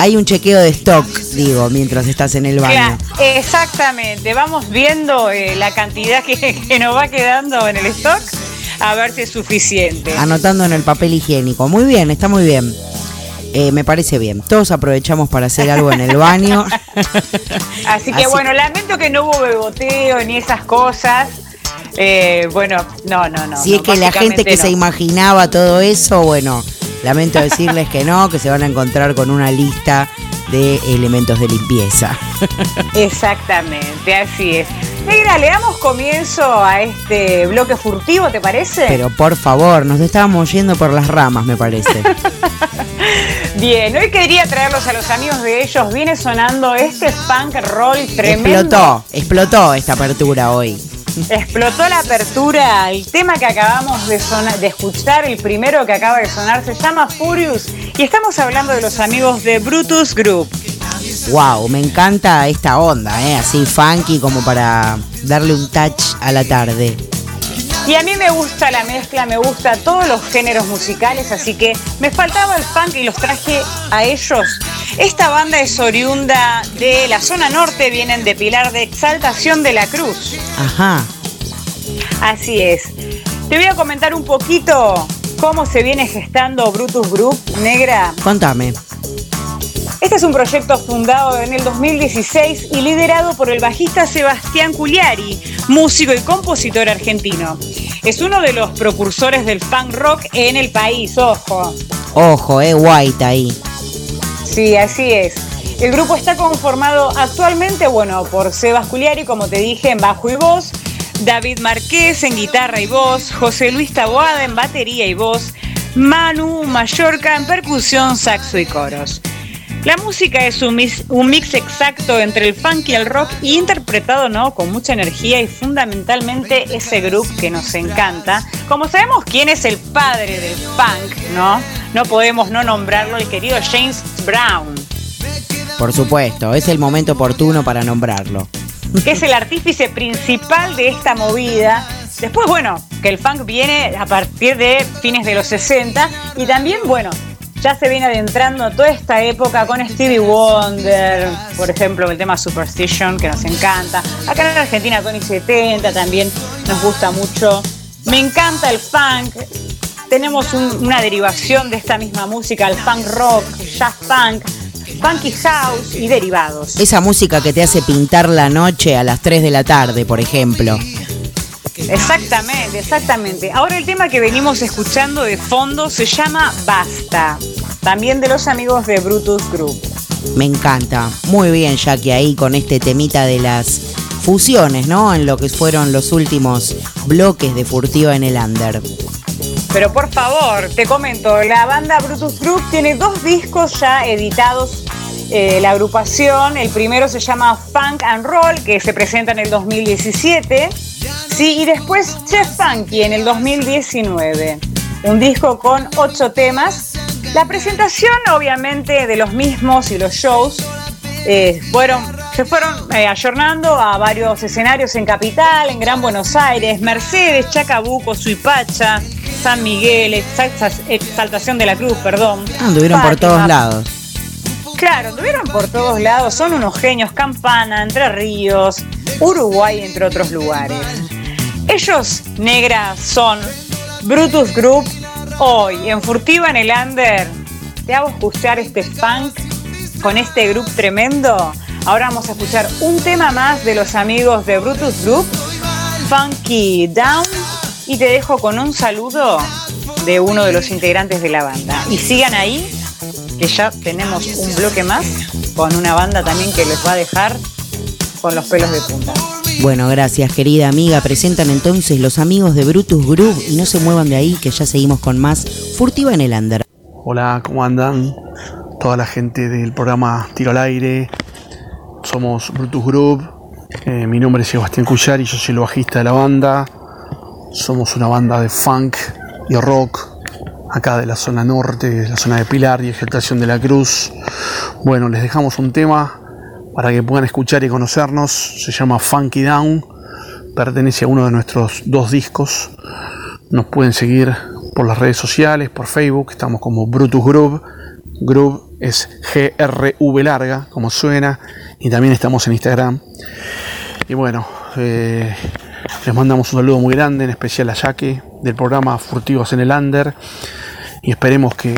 Hay un chequeo de stock, digo, mientras estás en el baño. Exactamente. Vamos viendo eh, la cantidad que, que nos va quedando en el stock a ver si es suficiente. Anotando en el papel higiénico. Muy bien, está muy bien. Eh, me parece bien. Todos aprovechamos para hacer algo en el baño. Así que Así- bueno, lamento que no hubo beboteo ni esas cosas. Eh, bueno, no, no, no. si no, es que la gente que se imaginaba todo eso, bueno, lamento decirles que no, que se van a encontrar con una lista de elementos de limpieza. Exactamente, así es. Negra, le damos comienzo a este bloque furtivo, ¿te parece? Pero por favor, nos estábamos yendo por las ramas, me parece. Bien, hoy quería traerlos a los amigos de ellos. Viene sonando este funk roll tremendo. Explotó, explotó esta apertura hoy. Explotó la apertura. El tema que acabamos de escuchar, el primero que acaba de sonar, se llama Furious. Y estamos hablando de los amigos de Brutus Group. Wow, me encanta esta onda, ¿eh? así funky como para darle un touch a la tarde. Y a mí me gusta la mezcla, me gusta todos los géneros musicales, así que me faltaba el funk y los traje a ellos. Esta banda es oriunda de la zona norte, vienen de Pilar de Exaltación de la Cruz. Ajá. Así es. Te voy a comentar un poquito cómo se viene gestando Brutus Group Negra. Contame. Este es un proyecto fundado en el 2016 y liderado por el bajista Sebastián Culiari, músico y compositor argentino. Es uno de los precursores del punk rock en el país, ojo. Ojo, eh, white ahí. Sí, así es. El grupo está conformado actualmente, bueno, por Sebas Culiari, como te dije, en bajo y voz, David Marqués en guitarra y voz, José Luis Taboada en batería y voz, Manu Mallorca en percusión, saxo y coros. La música es un mix, un mix exacto entre el funk y el rock y interpretado ¿no? con mucha energía y fundamentalmente ese grupo que nos encanta. Como sabemos quién es el padre del punk, ¿no? No podemos no nombrarlo, el querido James Brown, Por supuesto, es el momento oportuno para nombrarlo. que es el artífice principal de esta movida. Después, bueno, que el funk viene a partir de fines de los 60 y también, bueno, ya se viene adentrando toda esta época con Stevie Wonder, por ejemplo, el tema Superstition, que nos encanta. Acá en Argentina, Tony 70 también nos gusta mucho. Me encanta el funk. Tenemos un- una derivación de esta misma música, el funk rock, jazz funk, funky house y derivados. Esa música que te hace pintar la noche a las 3 de la tarde, por ejemplo. Exactamente, exactamente. Ahora el tema que venimos escuchando de fondo se llama Basta, también de los amigos de Brutus Group. Me encanta. Muy bien, Jackie, ahí con este temita de las fusiones, ¿no? En lo que fueron los últimos bloques de Furtiva en el Under. Pero por favor, te comento, la banda Brutus Group tiene dos discos ya editados. Eh, la agrupación, el primero se llama Funk and Roll, que se presenta en el 2017. Sí, y después Chef Funky en el 2019. Un disco con ocho temas. La presentación, obviamente, de los mismos y los shows eh, fueron, se fueron eh, ayornando a varios escenarios en Capital, en Gran Buenos Aires, Mercedes, Chacabuco, Suipacha, San Miguel, Exalta- Exaltación de la Cruz, perdón. Ah, Anduvieron por todos lados. Claro, anduvieron por todos lados, son unos genios, Campana, Entre Ríos, Uruguay, entre otros lugares. Ellos, negras, son Brutus Group. Hoy, en Furtiva en el Under, te hago escuchar este funk con este grupo tremendo. Ahora vamos a escuchar un tema más de los amigos de Brutus Group, Funky Down, y te dejo con un saludo de uno de los integrantes de la banda. Y sigan ahí, que ya tenemos un bloque más con una banda también que les va a dejar con los pelos de punta. Bueno, gracias, querida amiga. Presentan entonces los amigos de Brutus Group y no se muevan de ahí, que ya seguimos con más Furtiva en el Under. Hola, ¿cómo andan? Toda la gente del programa Tiro al Aire. Somos Brutus Group. Eh, mi nombre es Sebastián Cuyar y yo soy el bajista de la banda. Somos una banda de funk y rock acá de la zona norte, de la zona de Pilar y Ejecutación de la Cruz. Bueno, les dejamos un tema para que puedan escuchar y conocernos. Se llama Funky Down. Pertenece a uno de nuestros dos discos. Nos pueden seguir por las redes sociales, por Facebook, estamos como Brutus Group. Group es G-R-V larga, como suena, y también estamos en Instagram. Y bueno, eh, les mandamos un saludo muy grande, en especial a Jaque del programa Furtivos en el Under. Y esperemos que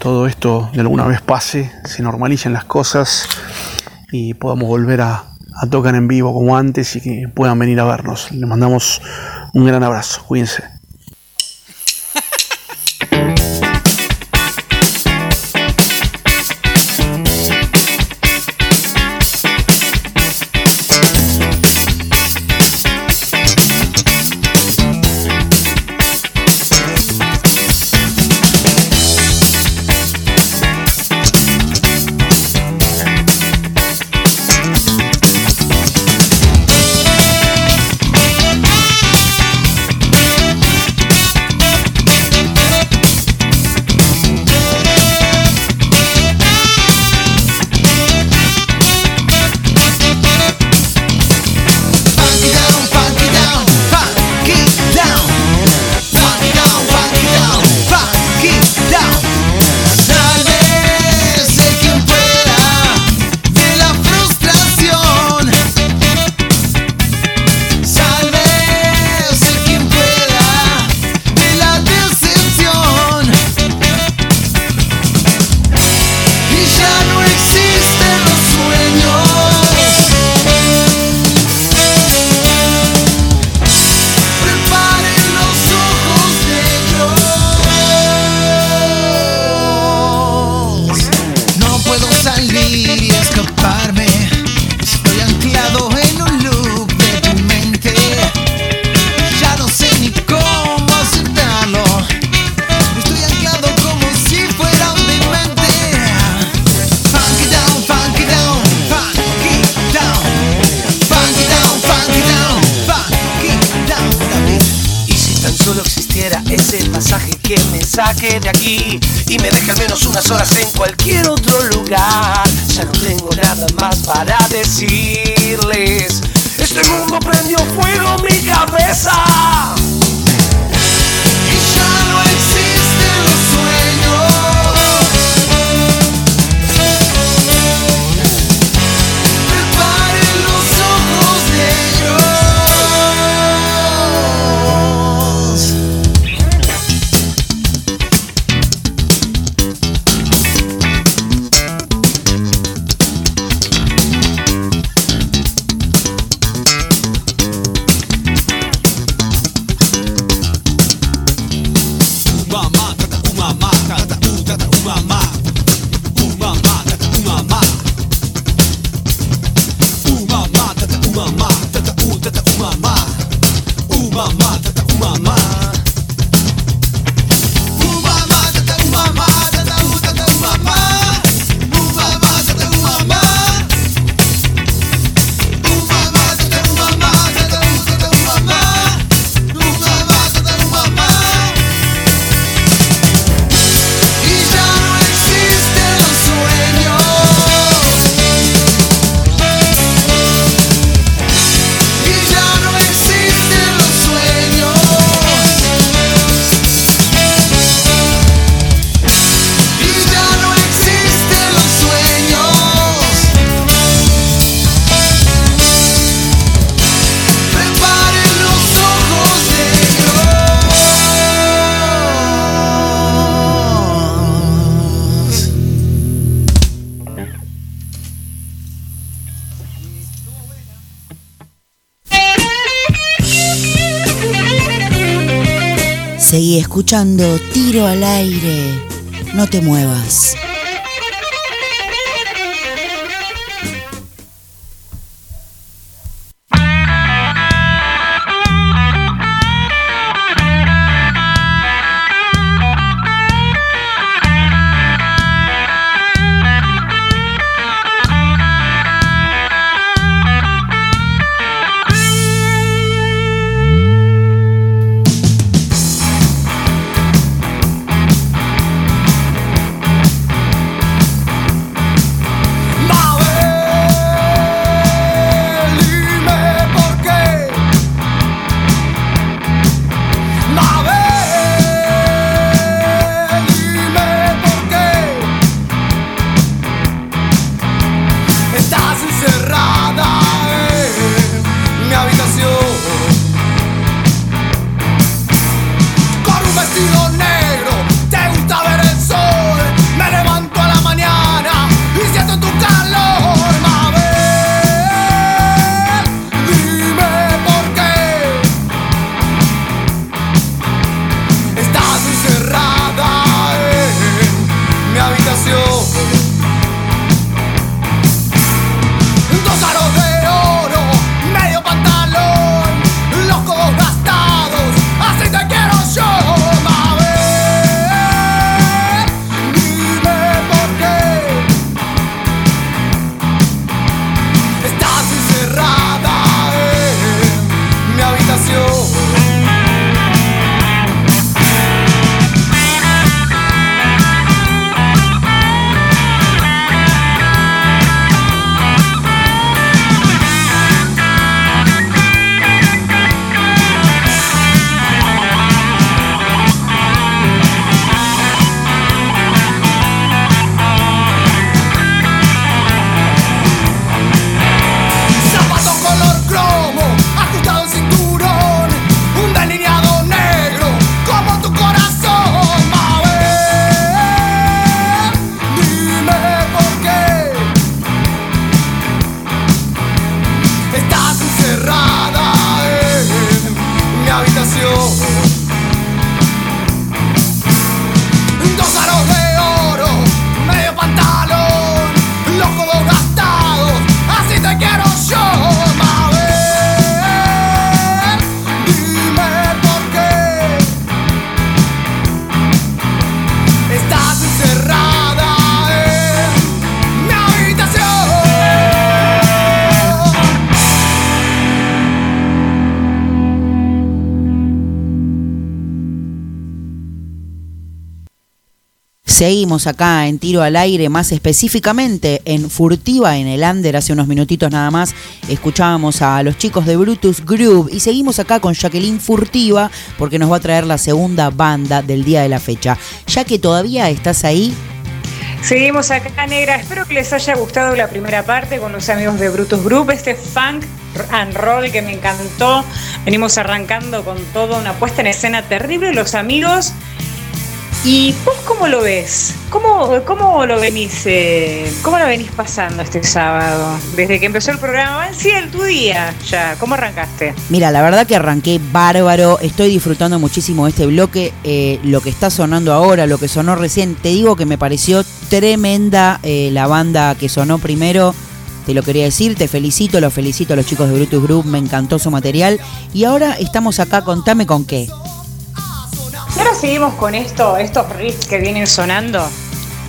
todo esto de alguna vez pase, se normalicen las cosas y podamos volver a, tocar en vivo como antes y que puedan venir a vernos. Les mandamos un gran abrazo, cuídense. Escuchando Tiro al aire. No te muevas. Seguimos acá en Tiro al Aire, más específicamente en Furtiva, en el Under, hace unos minutitos nada más. Escuchábamos a los chicos de Brutus Groove y seguimos acá con Jacqueline Furtiva porque nos va a traer la segunda banda del día de la fecha. Ya que todavía estás ahí, Seguimos acá, negra. Espero que les haya gustado la primera parte con los amigos de Brutus Group, este funk and roll que me encantó. Venimos arrancando con toda una puesta en escena terrible, los amigos. ¿Y vos cómo lo ves? ¿Cómo, cómo lo venís, eh, cómo lo venís pasando este sábado? Desde que empezó el programa, en sí el tu día ya. ¿Cómo arrancaste? Mira, la verdad que arranqué bárbaro, estoy disfrutando muchísimo este bloque, eh, lo que está sonando ahora, lo que sonó recién, te digo que me pareció tremenda eh, la banda que sonó primero, te lo quería decir, te felicito, los felicito a los chicos de Brutus Group, me encantó su material y ahora estamos acá, contame con qué. Seguimos con esto, estos riffs que vienen sonando,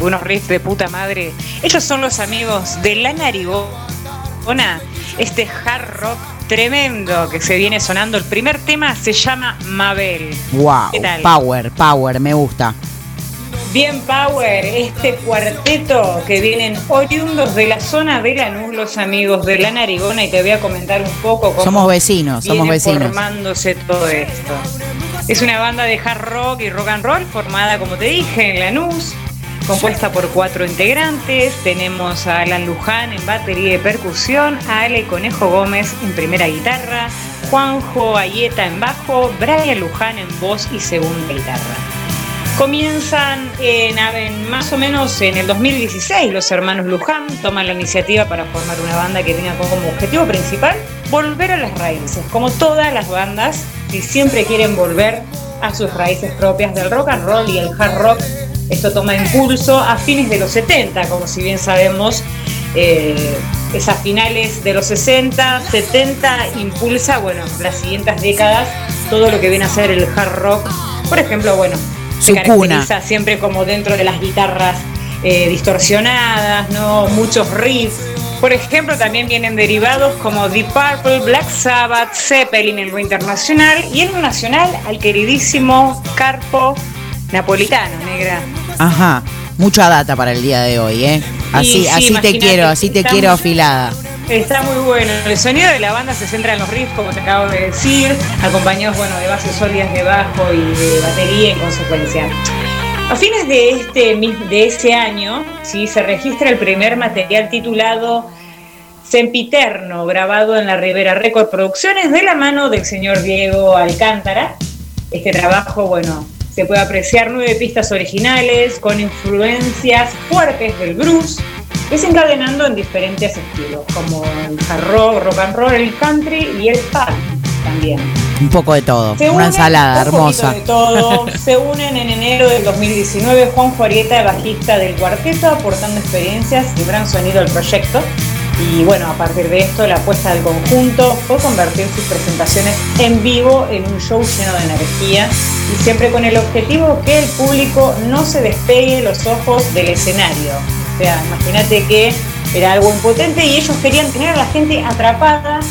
unos riffs de puta madre. Ellos son los amigos de La Narigona, este hard rock tremendo que se viene sonando. El primer tema se llama Mabel. Wow, ¿Qué tal? power, power, me gusta. Bien Power, este cuarteto que vienen oriundos de la zona de Lanús, los amigos de La Narigona, y te voy a comentar un poco cómo Somos vecinos, somos viene vecinos. formándose todo esto. Es una banda de hard rock y rock and roll formada, como te dije, en Lanús, compuesta por cuatro integrantes. Tenemos a Alan Luján en batería y percusión, a Ale Conejo Gómez en primera guitarra, Juanjo Ayeta en bajo, Brian Luján en voz y segunda guitarra. Comienzan en, en más o menos en el 2016 los hermanos Luján toman la iniciativa para formar una banda que tenga como objetivo principal volver a las raíces, como todas las bandas, si siempre quieren volver a sus raíces propias del rock and roll y el hard rock. Esto toma impulso a fines de los 70, como si bien sabemos, eh, es a finales de los 60, 70 impulsa, bueno, las siguientes décadas todo lo que viene a ser el hard rock. Por ejemplo, bueno, se caracteriza siempre como dentro de las guitarras eh, distorsionadas, ¿no? Muchos riffs. Por ejemplo, también vienen derivados como Deep Purple, Black Sabbath, Zeppelin en lo internacional y en lo nacional al queridísimo Carpo Napolitano, negra. Ajá. Mucha data para el día de hoy, ¿eh? Así, sí, así te quiero, así te quiero afilada. Está muy bueno. El sonido de la banda se centra en los riffs, como te acabo de decir, acompañados bueno, de bases sólidas de bajo y de batería en consecuencia. A fines de este de ese año, sí, se registra el primer material titulado Sempiterno, grabado en la Rivera Record Producciones de la mano del señor Diego Alcántara. Este trabajo, bueno, se puede apreciar nueve pistas originales con influencias fuertes del blues, desencadenando en diferentes estilos, como el hard rock, rock and roll, el country y el punk también. Un poco de todo. Se Una unen ensalada un hermosa. de todo. Se unen en enero del 2019 Juan Juarieta, bajista del cuarteto, aportando experiencias y gran sonido al proyecto. Y bueno, a partir de esto, la apuesta del conjunto fue convertir sus presentaciones en vivo en un show lleno de energía y siempre con el objetivo que el público no se despegue los ojos del escenario. O sea, imagínate que era algo impotente y ellos querían tener a la gente atrapada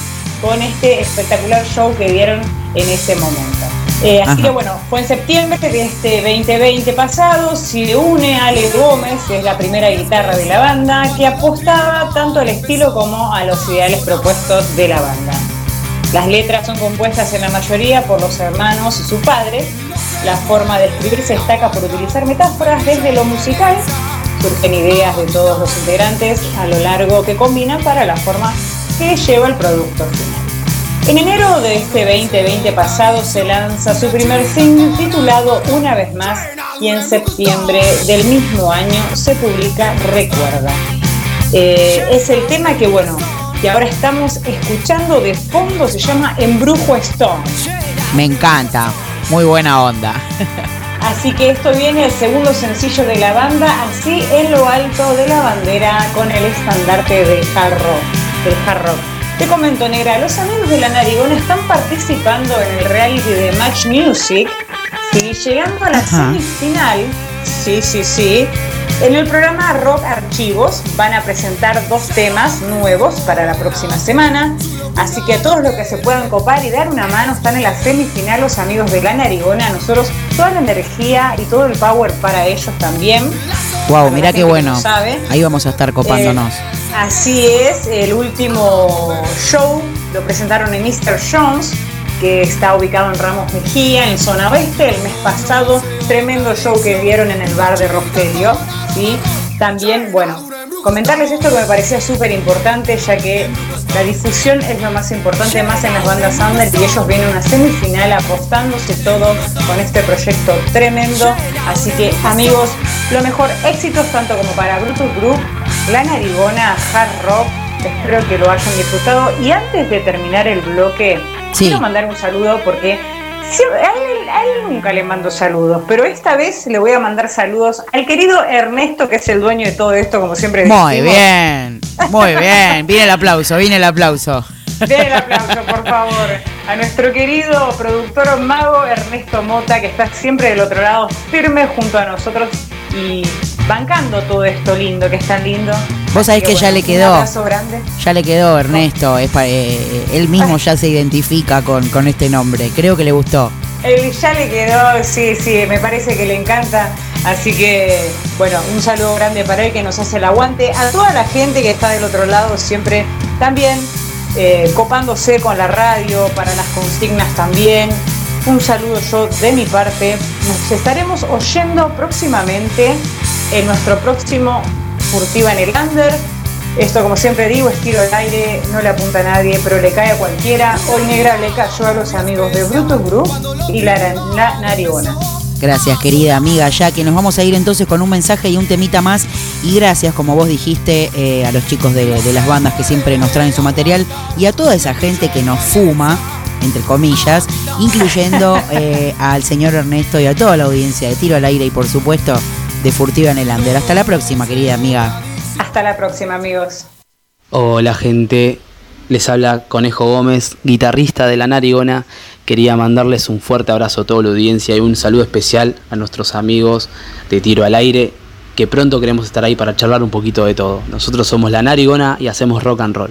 con este espectacular show que dieron en ese momento. Eh, así que bueno, fue en septiembre de este 2020 pasado, se une Ale Gómez, que es la primera guitarra de la banda, que apostaba tanto al estilo como a los ideales propuestos de la banda. Las letras son compuestas en la mayoría por los hermanos y su padre. La forma de escribir se destaca por utilizar metáforas desde lo musical. Surgen ideas de todos los integrantes a lo largo que combinan para la forma que lleva el producto final. En enero de este 2020 pasado se lanza su primer single titulado Una vez más y en septiembre del mismo año se publica Recuerda. Eh, es el tema que bueno, que ahora estamos escuchando de fondo, se llama Embrujo Stone. Me encanta. Muy buena onda. Así que esto viene el segundo sencillo de la banda, así en lo alto de la bandera con el estandarte del hard rock. Del hard rock. Te comento, Negra, los amigos de la Narigona están participando en el reality de Match Music, sí, llegando a la Ajá. semifinal, sí, sí, sí. En el programa Rock Archivos van a presentar dos temas nuevos para la próxima semana. Así que todos los que se puedan copar y dar una mano están en la semifinal los amigos de la Narigona. Nosotros toda la energía y todo el power para ellos también. Wow, la qué bueno. sabe. Ahí vamos a estar copándonos. Eh, así es, el último show lo presentaron en Mr. Jones, que está ubicado en Ramos Mejía, en zona oeste, el mes pasado. Tremendo show que dieron en el bar de Rogelio. ¿sí? También, bueno, comentarles esto que me parecía súper importante, ya que la difusión es lo más importante, más en las bandas under, y ellos vienen a una semifinal apostándose todo con este proyecto tremendo. Así que, amigos, lo mejor, éxitos tanto como para Brutus Group, La Narigona, Hard Rock. Espero que lo hayan disfrutado. Y antes de terminar el bloque, Sí. quiero mandar un saludo porque a él, a él nunca le mando saludos, pero esta vez le voy a mandar saludos al querido Ernesto, que es el dueño de todo esto, como siempre Muy decimos. bien. Muy bien. Viene el aplauso, viene el aplauso. Den el aplauso, por favor, a nuestro querido productor mago Ernesto Mota, que está siempre del otro lado, firme junto a nosotros y bancando todo esto lindo, que es tan lindo. Vos sabés que ya le Un quedó. abrazo grande. Ya le quedó Ernesto. Es pa- eh, él mismo ya se identifica con, con este nombre. Creo que le gustó. Él ya le quedó, sí, sí, me parece que le encanta. Así que, bueno, un saludo grande para él que nos hace el aguante. A toda la gente que está del otro lado, siempre también eh, copándose con la radio, para las consignas también. Un saludo yo de mi parte. Nos estaremos oyendo próximamente en nuestro próximo Furtiva en el Under. Esto, como siempre digo, es tiro al aire, no le apunta a nadie, pero le cae a cualquiera. Hoy Negra le cayó a los amigos de Brutus Group y la, la Narigona. Gracias, querida amiga Jackie. Nos vamos a ir entonces con un mensaje y un temita más. Y gracias, como vos dijiste, eh, a los chicos de, de las bandas que siempre nos traen su material y a toda esa gente que nos fuma entre comillas, incluyendo eh, al señor Ernesto y a toda la audiencia de Tiro al Aire y por supuesto de Furtiva en el Under. Hasta la próxima, querida amiga. Hasta la próxima, amigos. Hola gente, les habla Conejo Gómez, guitarrista de La Narigona. Quería mandarles un fuerte abrazo a toda la audiencia y un saludo especial a nuestros amigos de Tiro al Aire, que pronto queremos estar ahí para charlar un poquito de todo. Nosotros somos La Narigona y hacemos rock and roll.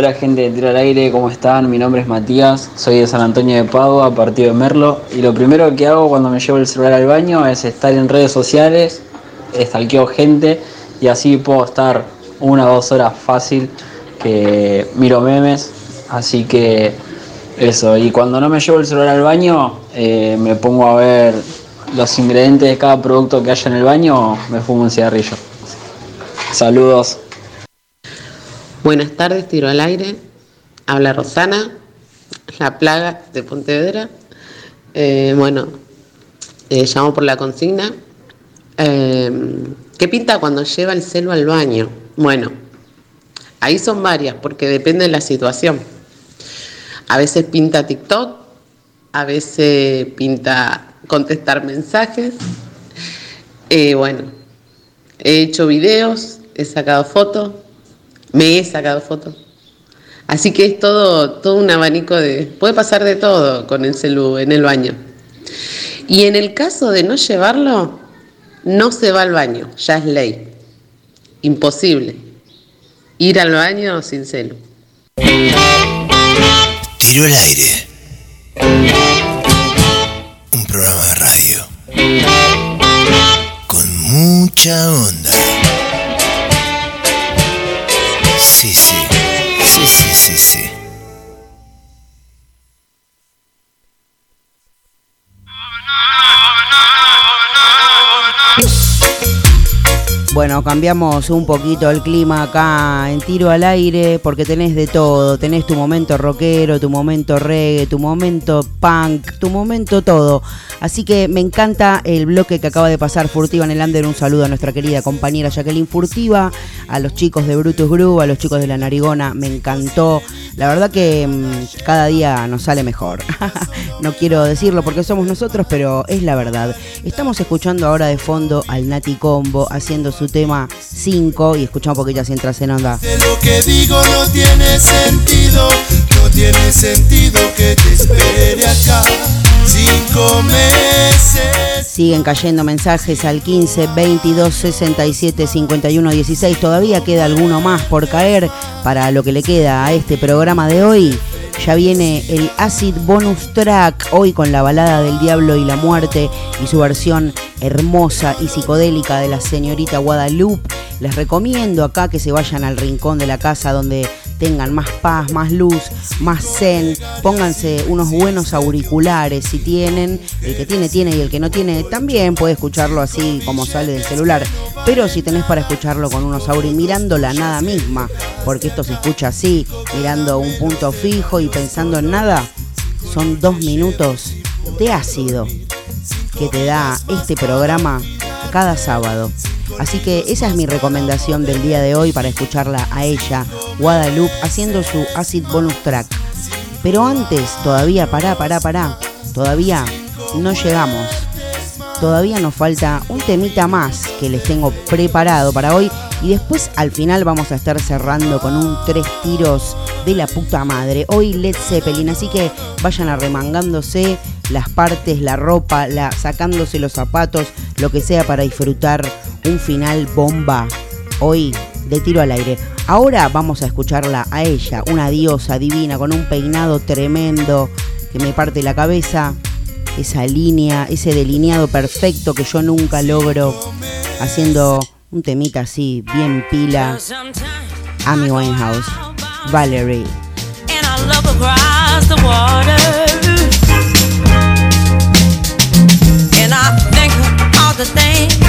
Hola gente de Tiro al Aire, ¿cómo están? Mi nombre es Matías, soy de San Antonio de Padua, partido de Merlo. Y lo primero que hago cuando me llevo el celular al baño es estar en redes sociales, stalkeo gente y así puedo estar una o dos horas fácil que miro memes. Así que eso, y cuando no me llevo el celular al baño, eh, me pongo a ver los ingredientes de cada producto que haya en el baño, me fumo un cigarrillo. Saludos. Buenas tardes, tiro al aire. Habla Rosana, la plaga de Pontevedra. Eh, bueno, eh, llamo por la consigna. Eh, ¿Qué pinta cuando lleva el celo al baño? Bueno, ahí son varias, porque depende de la situación. A veces pinta TikTok, a veces pinta contestar mensajes. Bueno, he hecho videos, he sacado fotos, me he sacado fotos. Así que es todo, todo un abanico de. Puede pasar de todo con el celu en el baño. Y en el caso de no llevarlo, no se va al baño, ya es ley. Imposible. Ir al baño sin celu. Tiro al aire. Un programa de radio. Con mucha onda. Sí, Cambiamos un poquito el clima acá en tiro al aire porque tenés de todo. Tenés tu momento rockero, tu momento reggae, tu momento punk, tu momento todo. Así que me encanta el bloque que acaba de pasar Furtiva en el Under. Un saludo a nuestra querida compañera Jacqueline Furtiva, a los chicos de Brutus Groove, a los chicos de La Narigona. Me encantó. La verdad que mm, cada día nos sale mejor. no quiero decirlo porque somos nosotros, pero es la verdad. Estamos escuchando ahora de fondo al Nati Combo haciendo su tema 5 y escuchamos un poquito así entras en onda. Lo que digo no tiene sentido, no tiene sentido que te espere acá cinco meses. Siguen cayendo mensajes al 15 22 67 51 16. Todavía queda alguno más por caer para lo que le queda a este programa de hoy. Ya viene el Acid Bonus Track, hoy con la balada del Diablo y la Muerte y su versión hermosa y psicodélica de la señorita Guadalupe. Les recomiendo acá que se vayan al rincón de la casa donde tengan más paz, más luz, más zen. Pónganse unos buenos auriculares si tienen. El que tiene, tiene y el que no tiene también puede escucharlo así como sale del celular. Pero si tenés para escucharlo con unos auriculares, mirando la nada misma, porque esto se escucha así, mirando un punto fijo y pensando en nada, son dos minutos de ácido que te da este programa cada sábado. Así que esa es mi recomendación del día de hoy para escucharla a ella, Guadalupe, haciendo su Acid Bonus Track. Pero antes, todavía, pará, pará, pará, todavía no llegamos. Todavía nos falta un temita más que les tengo preparado para hoy y después al final vamos a estar cerrando con un tres tiros de la puta madre. Hoy Led Zeppelin, así que vayan arremangándose las partes, la ropa, la, sacándose los zapatos, lo que sea para disfrutar un final bomba. Hoy de tiro al aire. Ahora vamos a escucharla a ella, una diosa divina con un peinado tremendo que me parte la cabeza. Esa línea, ese delineado perfecto que yo nunca logro haciendo un temita así, bien pila. Amy Winehouse, Valerie. and I the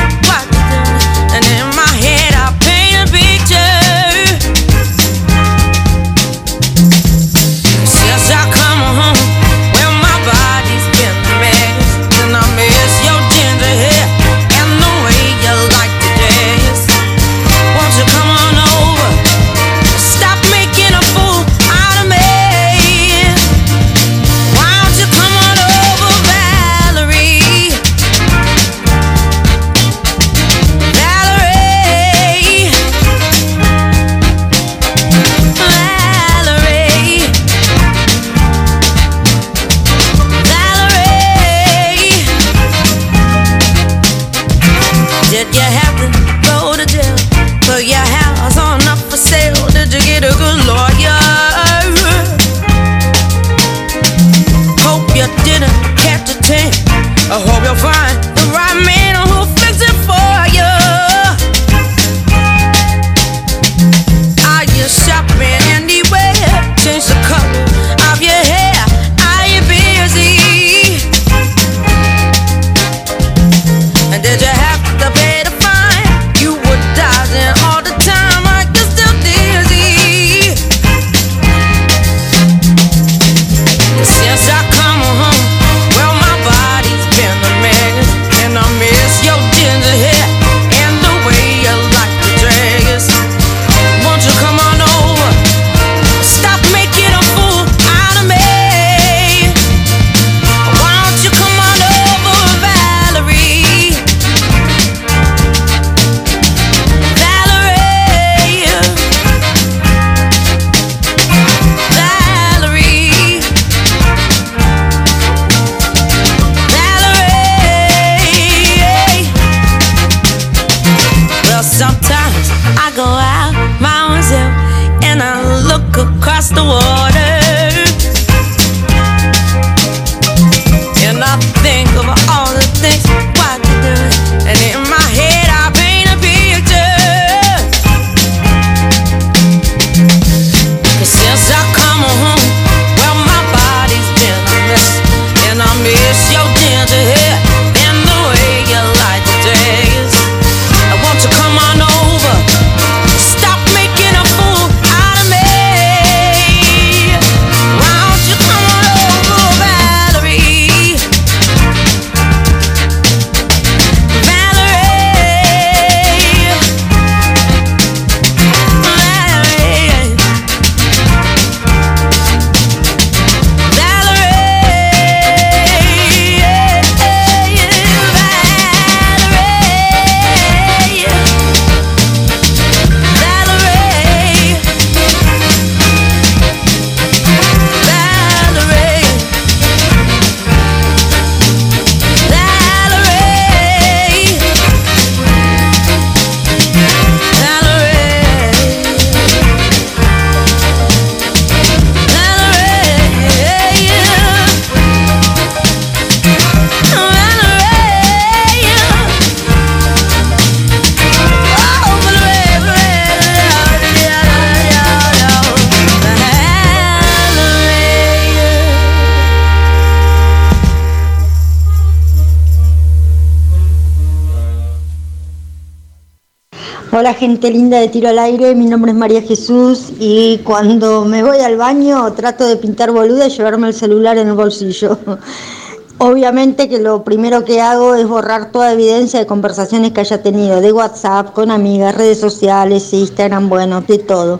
Hola gente linda de Tiro al Aire, mi nombre es María Jesús y cuando me voy al baño trato de pintar boluda y llevarme el celular en el bolsillo. Obviamente que lo primero que hago es borrar toda evidencia de conversaciones que haya tenido, de WhatsApp, con amigas, redes sociales, Instagram, bueno, de todo.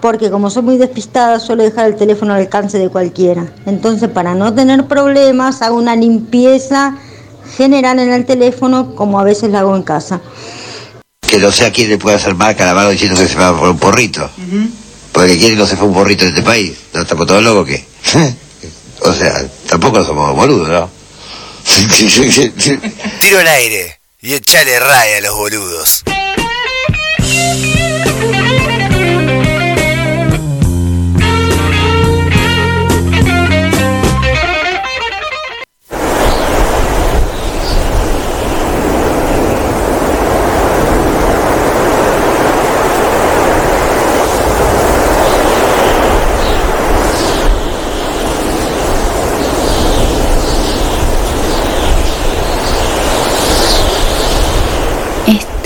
Porque como soy muy despistada suelo dejar el teléfono al alcance de cualquiera. Entonces para no tener problemas hago una limpieza general en el teléfono como a veces la hago en casa. Que no sé a quién le puede hacer marca la mano diciendo que se va por un porrito. Porque que no se fue un porrito de este país. ¿No estamos todos locos qué? o sea, tampoco somos boludos, ¿no? Tiro al aire y echale raya a los boludos.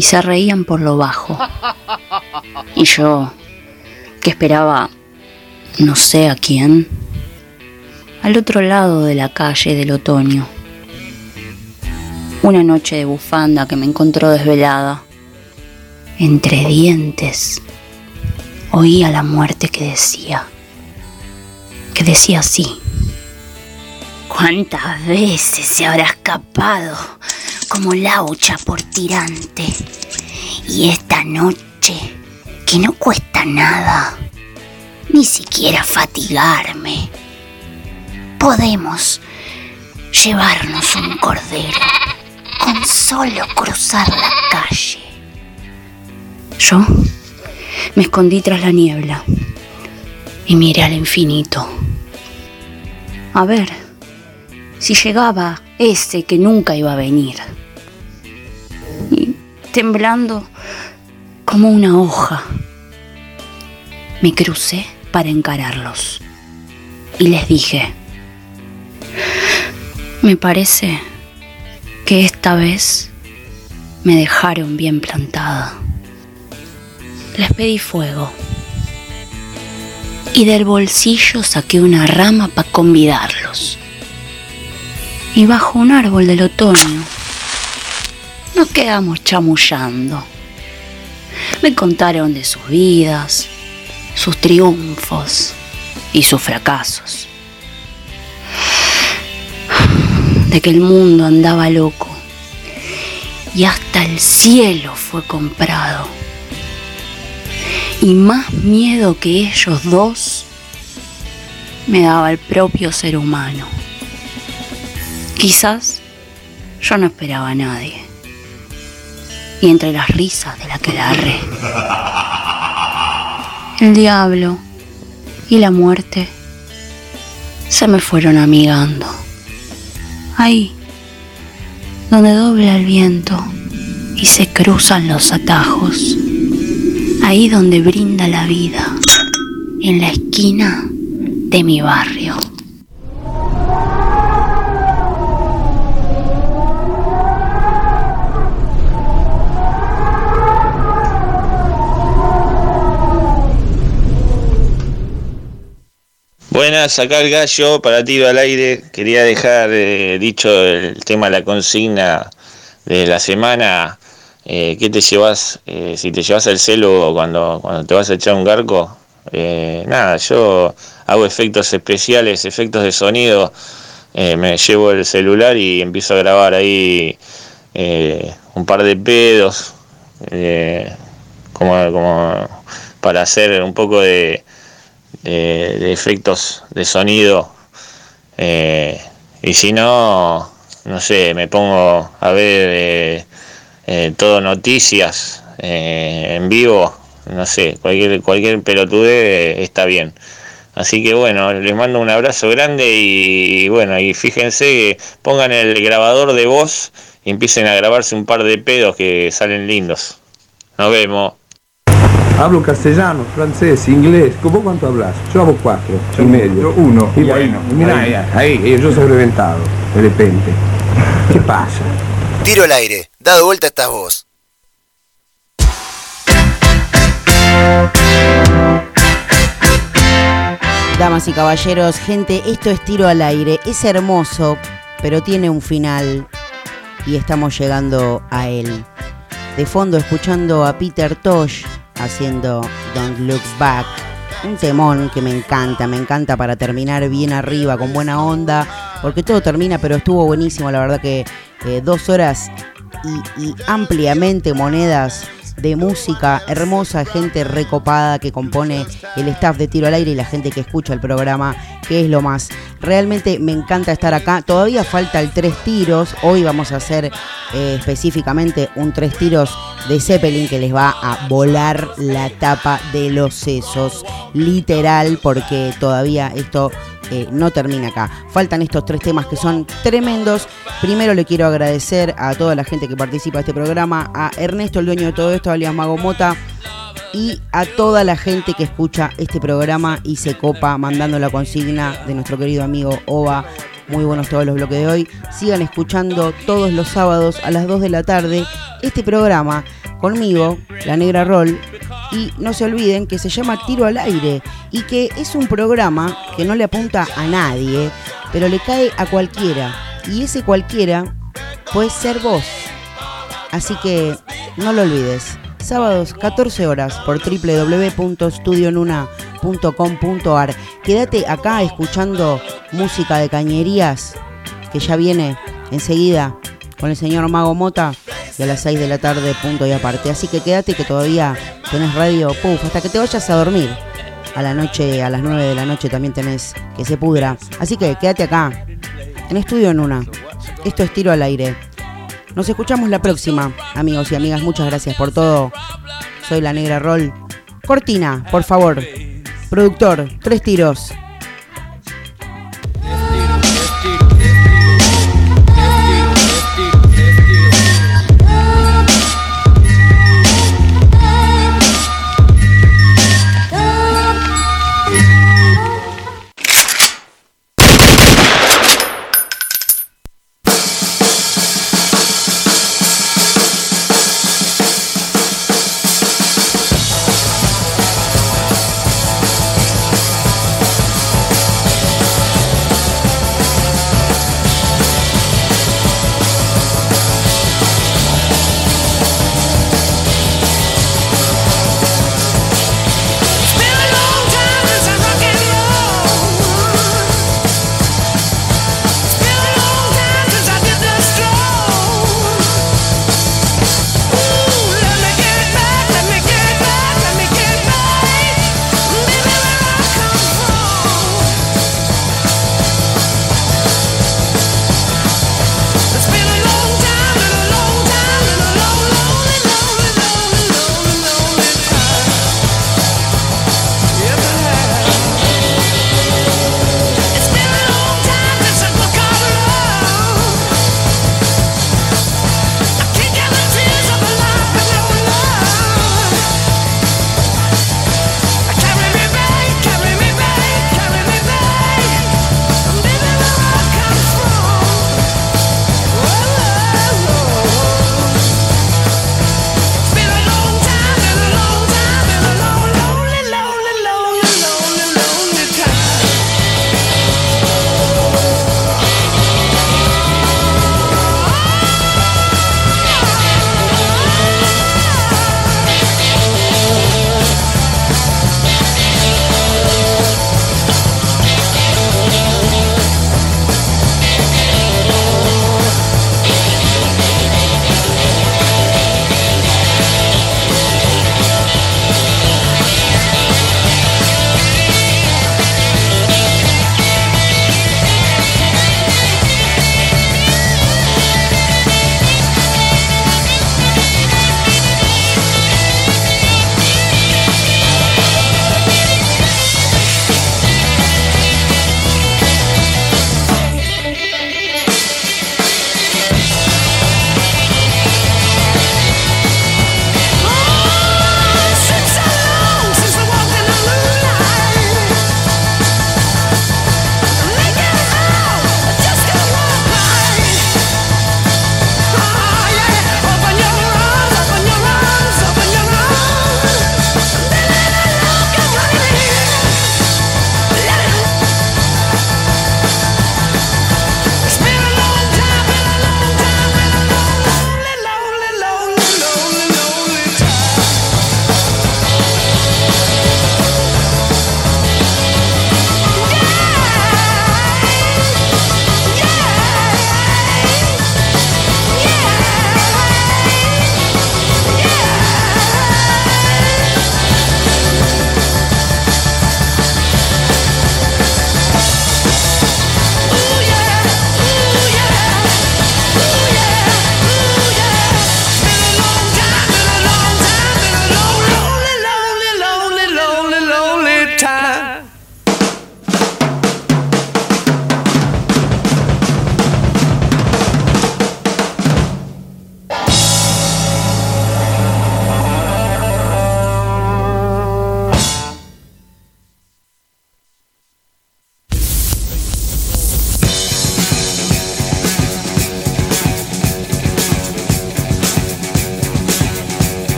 y se reían por lo bajo. Y yo, que esperaba no sé a quién, al otro lado de la calle del otoño. Una noche de bufanda que me encontró desvelada. Entre dientes, oía la muerte que decía, que decía así. ¿Cuántas veces se habrá escapado como laucha por tirante? Y esta noche, que no cuesta nada, ni siquiera fatigarme, podemos llevarnos un cordero con solo cruzar la calle. Yo me escondí tras la niebla y miré al infinito. A ver si llegaba ese que nunca iba a venir. Y temblando como una hoja, me crucé para encararlos. Y les dije, me parece que esta vez me dejaron bien plantada. Les pedí fuego. Y del bolsillo saqué una rama para convidarlos. Y bajo un árbol del otoño nos quedamos chamullando. Me contaron de sus vidas, sus triunfos y sus fracasos. De que el mundo andaba loco y hasta el cielo fue comprado. Y más miedo que ellos dos me daba el propio ser humano. Quizás yo no esperaba a nadie. Y entre las risas de la que agarré, el diablo y la muerte se me fueron amigando. Ahí, donde dobla el viento y se cruzan los atajos. Ahí donde brinda la vida, en la esquina de mi barrio. Buenas, acá el gallo para tiro al aire. Quería dejar eh, dicho el tema de la consigna de la semana. Eh, ¿Qué te llevas? eh, si te llevas el celo cuando, cuando te vas a echar un garco. Eh, nada, yo hago efectos especiales, efectos de sonido. Me llevo el celular y empiezo a grabar ahí un par de pedos. como, como para hacer un poco de, de, de efectos de sonido. Eh, y si no, no sé, me pongo a ver eh, eh, todo noticias eh, en vivo no sé, cualquier, cualquier pelotude está bien. Así que bueno, les mando un abrazo grande y, bueno, y fíjense que pongan el grabador de voz y empiecen a grabarse un par de pedos que salen lindos. Nos vemos. Hablo castellano, francés, inglés. ¿Vos cuánto hablas? Yo hablo cuatro y medio. yo uno, Y bueno, mira, ahí. ahí, ahí, yo soy reventado, de repente. ¿Qué pasa? Tiro al aire, dado vuelta estás vos. Damas y caballeros, gente, esto es tiro al aire. Es hermoso, pero tiene un final y estamos llegando a él. De fondo escuchando a Peter Tosh haciendo Don't Look Back. Un temón que me encanta, me encanta para terminar bien arriba, con buena onda, porque todo termina, pero estuvo buenísimo, la verdad que eh, dos horas y, y ampliamente monedas de música hermosa, gente recopada que compone el staff de Tiro al Aire y la gente que escucha el programa, que es lo más. Realmente me encanta estar acá. Todavía falta el tres tiros. Hoy vamos a hacer eh, específicamente un tres tiros de Zeppelin que les va a volar la tapa de los sesos. Literal, porque todavía esto no termina acá. Faltan estos tres temas que son tremendos. Primero le quiero agradecer a toda la gente que participa de este programa, a Ernesto, el dueño de todo esto, alias Mago Mota, y a toda la gente que escucha este programa y se copa mandando la consigna de nuestro querido amigo Ova. Muy buenos todos los bloques de hoy. Sigan escuchando todos los sábados a las 2 de la tarde este programa conmigo, La Negra Roll. Y no se olviden que se llama Tiro al Aire y que es un programa que no le apunta a nadie, pero le cae a cualquiera. Y ese cualquiera puede ser vos. Así que no lo olvides. Sábados 14 horas por www.studionuna.com.ar. Quédate acá escuchando música de cañerías que ya viene enseguida con el señor Mago Mota y a las 6 de la tarde punto y aparte. Así que quédate que todavía tenés radio, puf, hasta que te vayas a dormir. A la noche, a las 9 de la noche también tenés que se pudra. Así que quédate acá, en Estudio en Una. Esto es tiro al aire. Nos escuchamos la próxima, amigos y amigas. Muchas gracias por todo. Soy la Negra Roll. Cortina, por favor. Productor, tres tiros.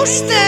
gusto